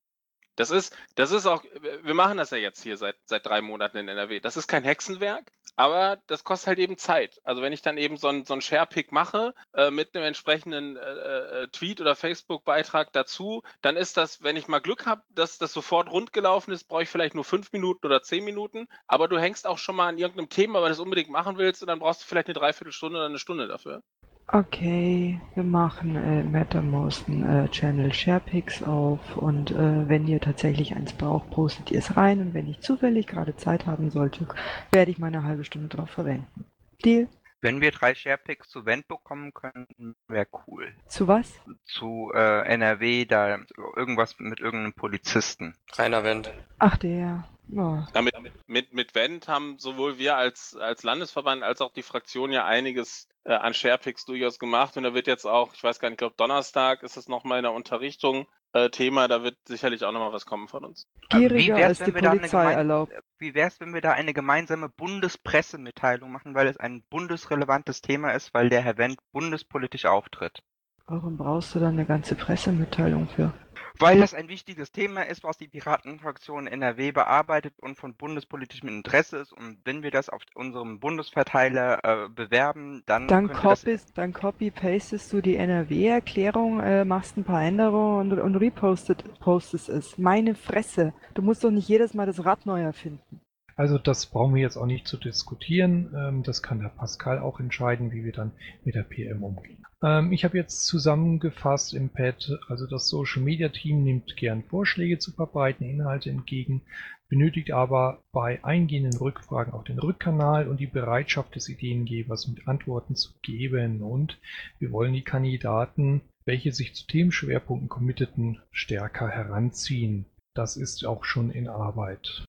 Das ist, das ist auch, wir machen das ja jetzt hier seit, seit drei Monaten in NRW. Das ist kein Hexenwerk, aber das kostet halt eben Zeit. Also wenn ich dann eben so einen so Share-Pick mache äh, mit einem entsprechenden äh, äh, Tweet oder Facebook-Beitrag dazu, dann ist das, wenn ich mal Glück habe, dass das sofort rund gelaufen ist, brauche ich vielleicht nur fünf Minuten oder zehn Minuten. Aber du hängst auch schon mal an irgendeinem Thema, weil du es unbedingt machen willst und dann brauchst du vielleicht eine Dreiviertelstunde oder eine Stunde dafür. Okay, wir machen äh, MetaMost einen äh, Channel SharePix auf und äh, wenn ihr tatsächlich eins braucht, postet ihr es rein und wenn ich zufällig gerade Zeit haben sollte, werde ich meine halbe Stunde darauf verwenden. Deal? Wenn wir drei Sharepicks zu Wendt bekommen könnten, wäre cool. Zu was? Zu äh, NRW, da irgendwas mit irgendeinem Polizisten. Rainer Wendt. Ach der. Ja. ja mit, mit, mit Wendt haben sowohl wir als, als Landesverband als auch die Fraktion ja einiges äh, an Sharepicks durchaus gemacht. Und da wird jetzt auch, ich weiß gar nicht, ich glaube Donnerstag ist es nochmal in der Unterrichtung äh, Thema, da wird sicherlich auch nochmal was kommen von uns. Gieriger als die Polizei erlaubt. Wie wäre es, wenn wir da eine gemeinsame Bundespressemitteilung machen, weil es ein bundesrelevantes Thema ist, weil der Herr Wendt bundespolitisch auftritt? Warum brauchst du da eine ganze Pressemitteilung für? Weil das ein wichtiges Thema ist, was die Piratenfraktion NRW bearbeitet und von bundespolitischem Interesse ist. Und wenn wir das auf unserem Bundesverteiler äh, bewerben, dann. Dann, copyst, dann copy-pastest du die NRW-Erklärung, äh, machst ein paar Änderungen und, und repostest postest es. Meine Fresse. Du musst doch nicht jedes Mal das Rad neu erfinden. Also das brauchen wir jetzt auch nicht zu diskutieren. Ähm, das kann der Pascal auch entscheiden, wie wir dann mit der PM umgehen. Ähm, ich habe jetzt zusammengefasst im Pad, also das Social Media Team nimmt gern Vorschläge zu verbreiten, Inhalte entgegen, benötigt aber bei eingehenden Rückfragen auch den Rückkanal und die Bereitschaft des Ideengebers mit Antworten zu geben. Und wir wollen die Kandidaten, welche sich zu Themenschwerpunkten committeten, stärker heranziehen. Das ist auch schon in Arbeit.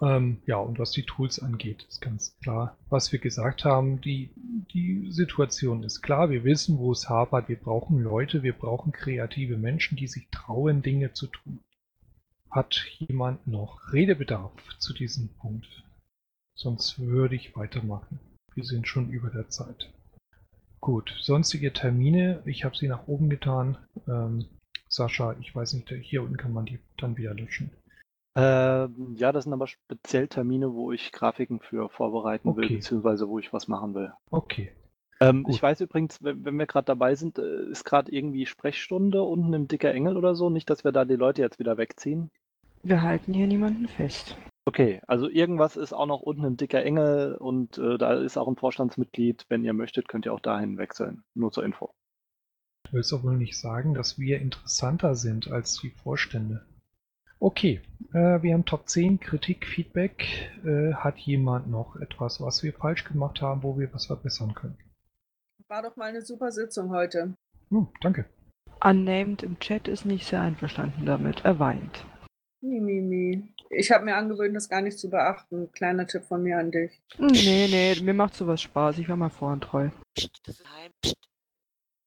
Ähm, ja, und was die Tools angeht, ist ganz klar, was wir gesagt haben, die, die Situation ist klar, wir wissen, wo es hapert, wir brauchen Leute, wir brauchen kreative Menschen, die sich trauen, Dinge zu tun. Hat jemand noch Redebedarf zu diesem Punkt? Sonst würde ich weitermachen. Wir sind schon über der Zeit. Gut, sonstige Termine, ich habe sie nach oben getan. Ähm, Sascha, ich weiß nicht, hier unten kann man die dann wieder löschen. Ähm, ja, das sind aber speziell Termine, wo ich Grafiken für vorbereiten will, beziehungsweise wo ich was machen will. Okay. Ähm, ich weiß übrigens, wenn, wenn wir gerade dabei sind, äh, ist gerade irgendwie Sprechstunde unten im Dicker Engel oder so. Nicht, dass wir da die Leute jetzt wieder wegziehen. Wir halten hier niemanden fest. Okay, also irgendwas ist auch noch unten ein dicker Engel und äh, da ist auch ein Vorstandsmitglied. Wenn ihr möchtet, könnt ihr auch dahin wechseln. Nur zur Info. Du willst doch wohl nicht sagen, dass wir interessanter sind als die Vorstände. Okay, äh, wir haben Top 10 Kritik, Feedback. Äh, hat jemand noch etwas, was wir falsch gemacht haben, wo wir was verbessern können? War doch mal eine super Sitzung heute. Hm, danke. Unnamed im Chat ist nicht sehr einverstanden damit. Er weint. Mi, mi, mi. Ich habe mir angewöhnt, das gar nicht zu beachten. Kleiner Tipp von mir an dich. Nee, nee, mir macht sowas Spaß. Ich war mal vorhin treu.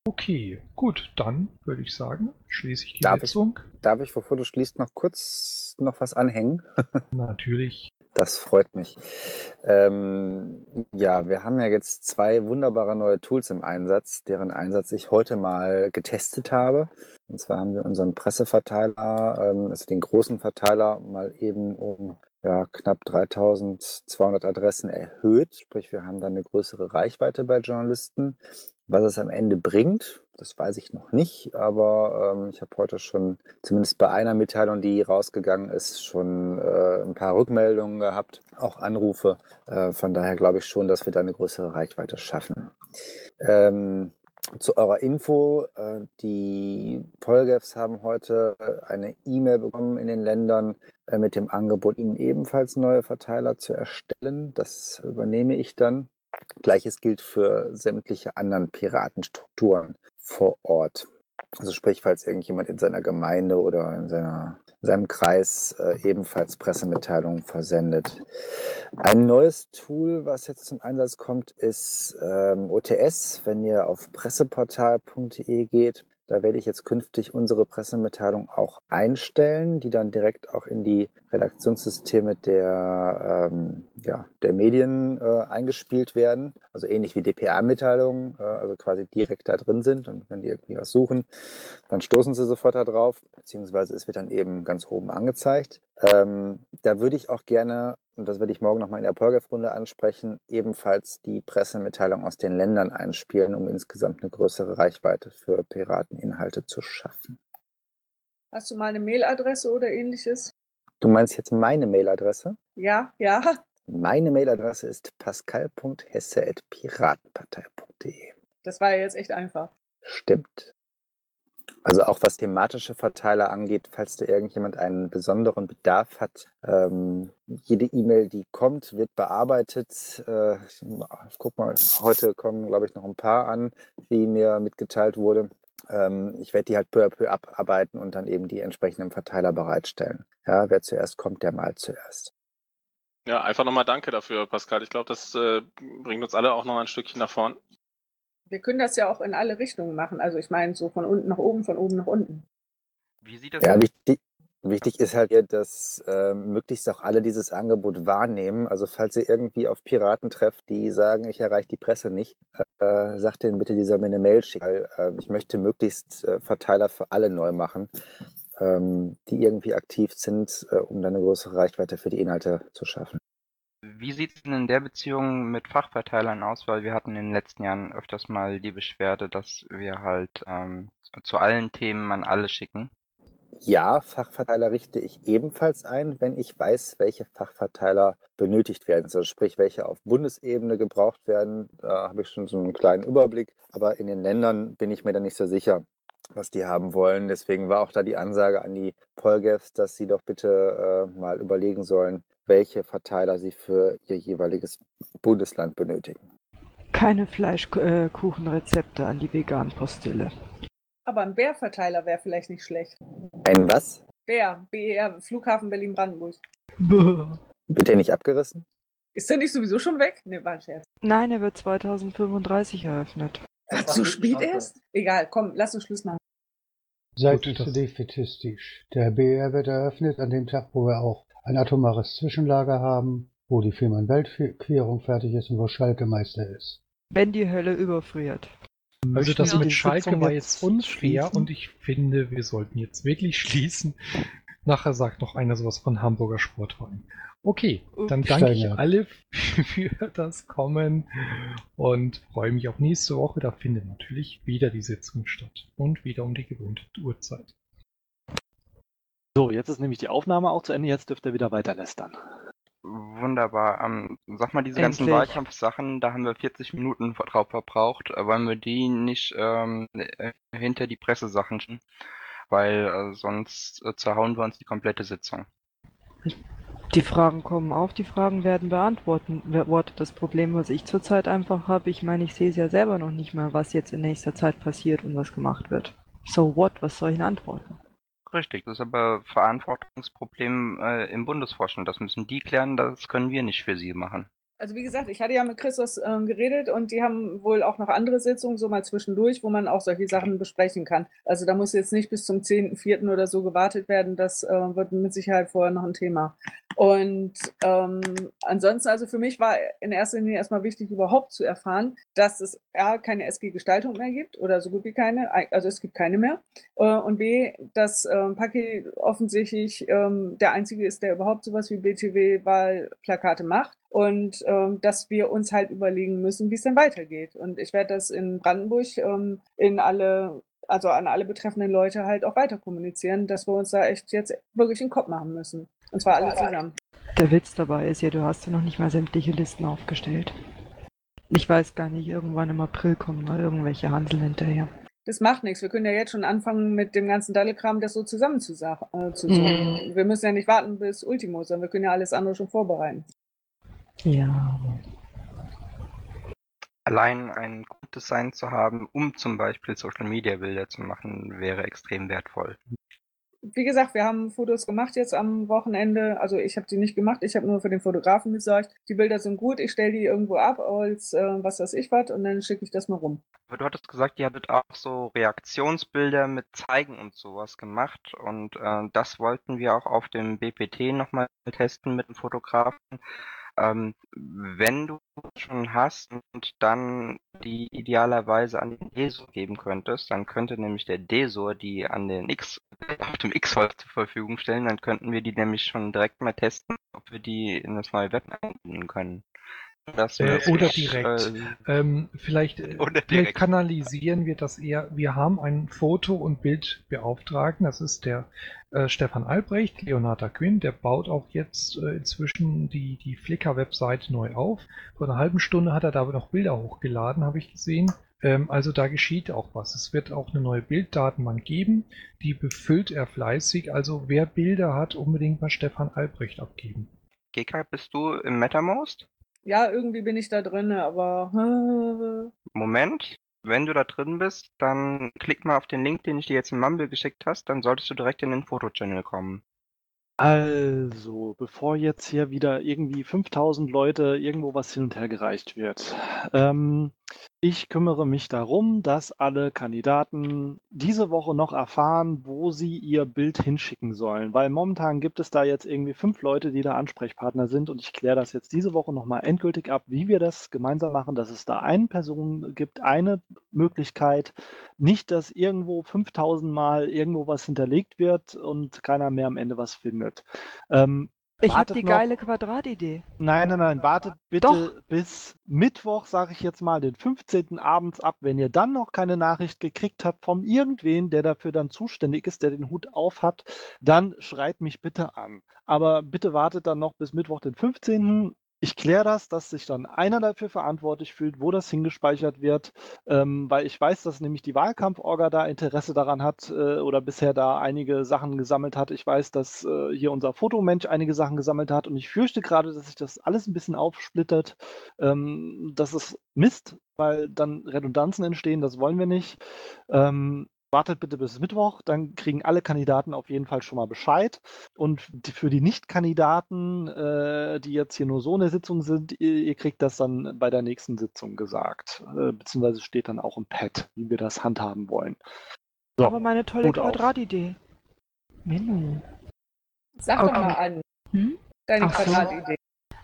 Okay, gut, dann würde ich sagen, schließe ich die Darf ich, Sitzung. darf ich, bevor du schließt, noch kurz noch was anhängen? Natürlich. Das freut mich. Ähm, ja, wir haben ja jetzt zwei wunderbare neue Tools im Einsatz, deren Einsatz ich heute mal getestet habe. Und zwar haben wir unseren Presseverteiler, ähm, also den großen Verteiler, mal eben um ja, knapp 3200 Adressen erhöht. Sprich, wir haben dann eine größere Reichweite bei Journalisten. Was es am Ende bringt, das weiß ich noch nicht, aber ähm, ich habe heute schon, zumindest bei einer Mitteilung, die rausgegangen ist, schon äh, ein paar Rückmeldungen gehabt, auch Anrufe. Äh, von daher glaube ich schon, dass wir da eine größere Reichweite schaffen. Ähm, zu eurer Info, äh, die Polgefs haben heute eine E-Mail bekommen in den Ländern äh, mit dem Angebot, ihnen ebenfalls neue Verteiler zu erstellen. Das übernehme ich dann. Gleiches gilt für sämtliche anderen Piratenstrukturen vor Ort. Also sprich, falls irgendjemand in seiner Gemeinde oder in, seiner, in seinem Kreis äh, ebenfalls Pressemitteilungen versendet. Ein neues Tool, was jetzt zum Einsatz kommt, ist ähm, OTS. Wenn ihr auf presseportal.de geht, da werde ich jetzt künftig unsere Pressemitteilung auch einstellen, die dann direkt auch in die Redaktionssysteme der, ähm, ja, der Medien äh, eingespielt werden. Also ähnlich wie DPA-Mitteilungen, äh, also quasi direkt da drin sind. Und wenn die irgendwie was suchen, dann stoßen sie sofort da drauf, beziehungsweise es wird dann eben ganz oben angezeigt. Ähm, da würde ich auch gerne, und das werde ich morgen nochmal in der Polgef-Runde ansprechen, ebenfalls die Pressemitteilung aus den Ländern einspielen, um insgesamt eine größere Reichweite für Pirateninhalte zu schaffen. Hast du mal eine Mailadresse oder ähnliches? Du meinst jetzt meine Mailadresse? Ja, ja. Meine Mailadresse ist pascal.hesse.piratenpartei.de. Das war ja jetzt echt einfach. Stimmt. Also auch was thematische Verteiler angeht, falls da irgendjemand einen besonderen Bedarf hat, ähm, jede E-Mail, die kommt, wird bearbeitet. Äh, guck mal, heute kommen, glaube ich, noch ein paar an, wie mir mitgeteilt wurde. Ähm, ich werde die halt peu à peu abarbeiten und dann eben die entsprechenden Verteiler bereitstellen. Ja, wer zuerst kommt, der mal zuerst. Ja, einfach nochmal danke dafür, Pascal. Ich glaube, das äh, bringt uns alle auch noch ein Stückchen nach vorn. Wir können das ja auch in alle Richtungen machen. Also ich meine, so von unten nach oben, von oben nach unten. Wie sieht das Ja, aus? wichtig, wichtig ist halt, dass äh, möglichst auch alle dieses Angebot wahrnehmen. Also falls ihr irgendwie auf Piraten trefft, die sagen, ich erreiche die Presse nicht, äh, sagt denen bitte, die sollen mir eine Mail schicken. Weil, äh, ich möchte möglichst äh, Verteiler für alle neu machen, ähm, die irgendwie aktiv sind, äh, um dann eine größere Reichweite für die Inhalte zu schaffen. Wie sieht es denn in der Beziehung mit Fachverteilern aus? Weil wir hatten in den letzten Jahren öfters mal die Beschwerde, dass wir halt ähm, zu allen Themen an alle schicken. Ja, Fachverteiler richte ich ebenfalls ein, wenn ich weiß, welche Fachverteiler benötigt werden. Also sprich, welche auf Bundesebene gebraucht werden. Da habe ich schon so einen kleinen Überblick. Aber in den Ländern bin ich mir da nicht so sicher, was die haben wollen. Deswegen war auch da die Ansage an die Polgefs, dass sie doch bitte äh, mal überlegen sollen, welche Verteiler sie für ihr jeweiliges Bundesland benötigen. Keine Fleischkuchenrezepte an die veganen Postille. Aber ein Bärverteiler wäre vielleicht nicht schlecht. Ein was? Bär, BR, Flughafen Berlin-Brandenburg. Wird der nicht abgerissen? Ist der nicht sowieso schon weg? Ne, war ein Scherz. Nein, er wird 2035 eröffnet. Was, so spät erst? Egal, komm, lass uns Schluss machen. Seid Gut, nicht so defetistisch. Der BR wird eröffnet an dem Tag, wo wir auch ein atomares Zwischenlager haben, wo die Fehmarn-Weltquerung fertig ist und wo Schalke Meister ist. Wenn die Hölle überfriert. Also das mit Schalke war jetzt unfair schließen? und ich finde, wir sollten jetzt wirklich schließen. Nachher sagt noch einer sowas von Hamburger Sportverein. Okay, dann danke ich alle für das Kommen und freue mich auf nächste Woche. Da findet natürlich wieder die Sitzung statt und wieder um die gewohnte Uhrzeit. So, jetzt ist nämlich die Aufnahme auch zu Ende. Jetzt dürft ihr wieder weiter lästern. Wunderbar. Ähm, sag mal, diese ganzen Endlich. Wahlkampfsachen, da haben wir 40 Minuten drauf verbraucht. Äh, Wollen wir die nicht ähm, äh, hinter die Pressesachen schieben? Weil äh, sonst äh, zerhauen wir uns die komplette Sitzung. Die Fragen kommen auf, die Fragen werden beantwortet. Das Problem, was ich zurzeit einfach habe, ich meine, ich sehe es ja selber noch nicht mal, was jetzt in nächster Zeit passiert und was gemacht wird. So what? Was soll ich denn antworten? Richtig, das ist aber Verantwortungsproblem äh, im Bundesvorstand. Das müssen die klären, das können wir nicht für sie machen. Also wie gesagt, ich hatte ja mit Christos ähm, geredet und die haben wohl auch noch andere Sitzungen, so mal zwischendurch, wo man auch solche Sachen besprechen kann. Also da muss jetzt nicht bis zum 10.04. oder so gewartet werden. Das äh, wird mit Sicherheit vorher noch ein Thema. Und ähm, ansonsten, also für mich war in erster Linie erstmal wichtig, überhaupt zu erfahren, dass es A, keine SG-Gestaltung mehr gibt oder so gut wie keine, also es gibt keine mehr. Äh, und B, dass ähm, Paki offensichtlich ähm, der Einzige ist, der überhaupt sowas wie BTW-Wahlplakate macht und ähm, dass wir uns halt überlegen müssen, wie es denn weitergeht. Und ich werde das in Brandenburg ähm, in alle, also an alle betreffenden Leute halt auch weiter kommunizieren, dass wir uns da echt jetzt wirklich den Kopf machen müssen. Und zwar alle zusammen. Der Witz dabei ist ja, du hast ja noch nicht mal sämtliche Listen aufgestellt. Ich weiß gar nicht, irgendwann im April kommen mal irgendwelche Hansel hinterher. Das macht nichts. Wir können ja jetzt schon anfangen, mit dem ganzen Daddelkram das so zusammen zu, sa- äh, zu. Mhm. Wir müssen ja nicht warten bis Ultimo, sondern wir können ja alles andere schon vorbereiten. Ja. Allein ein Grunddesign zu haben, um zum Beispiel Social Media Bilder zu machen, wäre extrem wertvoll. Wie gesagt, wir haben Fotos gemacht jetzt am Wochenende. Also ich habe die nicht gemacht, ich habe nur für den Fotografen gesorgt. Die Bilder sind gut, ich stelle die irgendwo ab als äh, was weiß ich was und dann schicke ich das mal rum. Aber du hattest gesagt, ihr hattet auch so Reaktionsbilder mit Zeigen und sowas gemacht und äh, das wollten wir auch auf dem BPT nochmal testen mit dem Fotografen. Ähm, wenn du schon hast und dann die idealerweise an den DESOR geben könntest, dann könnte nämlich der DESOR die an den X, auf dem X-Holz zur Verfügung stellen, dann könnten wir die nämlich schon direkt mal testen, ob wir die in das neue Web einbinden können. Äh, oder direkt. äh, ähm, vielleicht, äh, Oder vielleicht direkt. kanalisieren wir das eher. Wir haben einen Foto- und Bildbeauftragten, das ist der äh, Stefan Albrecht, Leonarda Quinn, der baut auch jetzt äh, inzwischen die, die Flickr-Webseite neu auf. Vor einer halben Stunde hat er da noch Bilder hochgeladen, habe ich gesehen. Ähm, also da geschieht auch was. Es wird auch eine neue Bilddatenbank geben, die befüllt er fleißig. Also wer Bilder hat, unbedingt mal Stefan Albrecht abgeben. GK, bist du im MetaMost? Ja, irgendwie bin ich da drin, aber Moment, wenn du da drin bist, dann klick mal auf den Link, den ich dir jetzt in Mumble geschickt hast, dann solltest du direkt in den Foto-Channel kommen. Also, bevor jetzt hier wieder irgendwie 5000 Leute irgendwo was hin und her gereicht wird. Ähm, ich kümmere mich darum, dass alle Kandidaten diese Woche noch erfahren, wo sie ihr Bild hinschicken sollen. Weil momentan gibt es da jetzt irgendwie fünf Leute, die da Ansprechpartner sind und ich kläre das jetzt diese Woche nochmal endgültig ab, wie wir das gemeinsam machen, dass es da eine Person gibt, eine Möglichkeit. Nicht, dass irgendwo 5000 Mal irgendwo was hinterlegt wird und keiner mehr am Ende was findet. Ähm, Ich habe die noch- geile Quadratidee. Nein, nein, nein, wartet bitte Doch. bis Mittwoch, sage ich jetzt mal, den 15. abends ab. Wenn ihr dann noch keine Nachricht gekriegt habt von irgendwen, der dafür dann zuständig ist, der den Hut auf hat, dann schreibt mich bitte an. Aber bitte wartet dann noch bis Mittwoch, den 15. Ich kläre das, dass sich dann einer dafür verantwortlich fühlt, wo das hingespeichert wird, ähm, weil ich weiß, dass nämlich die Wahlkampforga da Interesse daran hat äh, oder bisher da einige Sachen gesammelt hat. Ich weiß, dass äh, hier unser Fotomensch einige Sachen gesammelt hat und ich fürchte gerade, dass sich das alles ein bisschen aufsplittert. Ähm, das ist Mist, weil dann Redundanzen entstehen, das wollen wir nicht. Ähm, Wartet bitte bis Mittwoch, dann kriegen alle Kandidaten auf jeden Fall schon mal Bescheid. Und für die Nicht-Kandidaten, äh, die jetzt hier nur so in der Sitzung sind, ihr, ihr kriegt das dann bei der nächsten Sitzung gesagt. Äh, beziehungsweise steht dann auch im Pad, wie wir das handhaben wollen. So, Aber meine tolle. Quadratidee. Menno. Sag doch Okay. mal an. Hm? Deine Ach so. Quadratidee.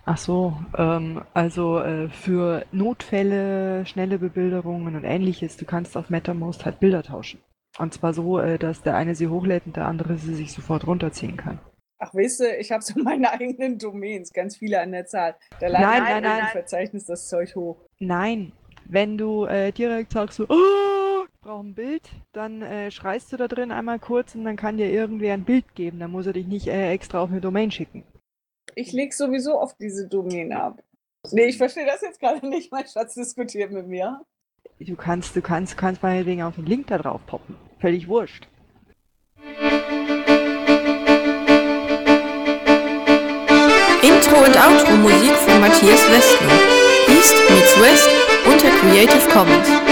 Ach so, ähm, also äh, für Notfälle, schnelle Bebilderungen und ähnliches, du kannst auf MetaMost halt Bilder tauschen. Und zwar so, äh, dass der eine sie hochlädt und der andere sie sich sofort runterziehen kann. Ach, weißt du, ich habe so meine eigenen Domains, ganz viele an der Zahl. Da lade Nein, nein, in nein. ein Verzeichnis das Zeug hoch. Nein, wenn du äh, direkt sagst so, oh, ich brauche ein Bild, dann äh, schreist du da drin einmal kurz und dann kann dir irgendwer ein Bild geben. Dann muss er dich nicht äh, extra auf eine Domain schicken. ich lege sowieso auf diese Domäne ab. Nee, ich verstehe das jetzt gerade nicht. Mein Schatz diskutiert mit mir. Du kannst, du kannst, kannst meinetwegen auf den Link da drauf poppen. Völlig wurscht. Intro und Outro Musik von Matthias Westner. East meets West unter Creative Commons.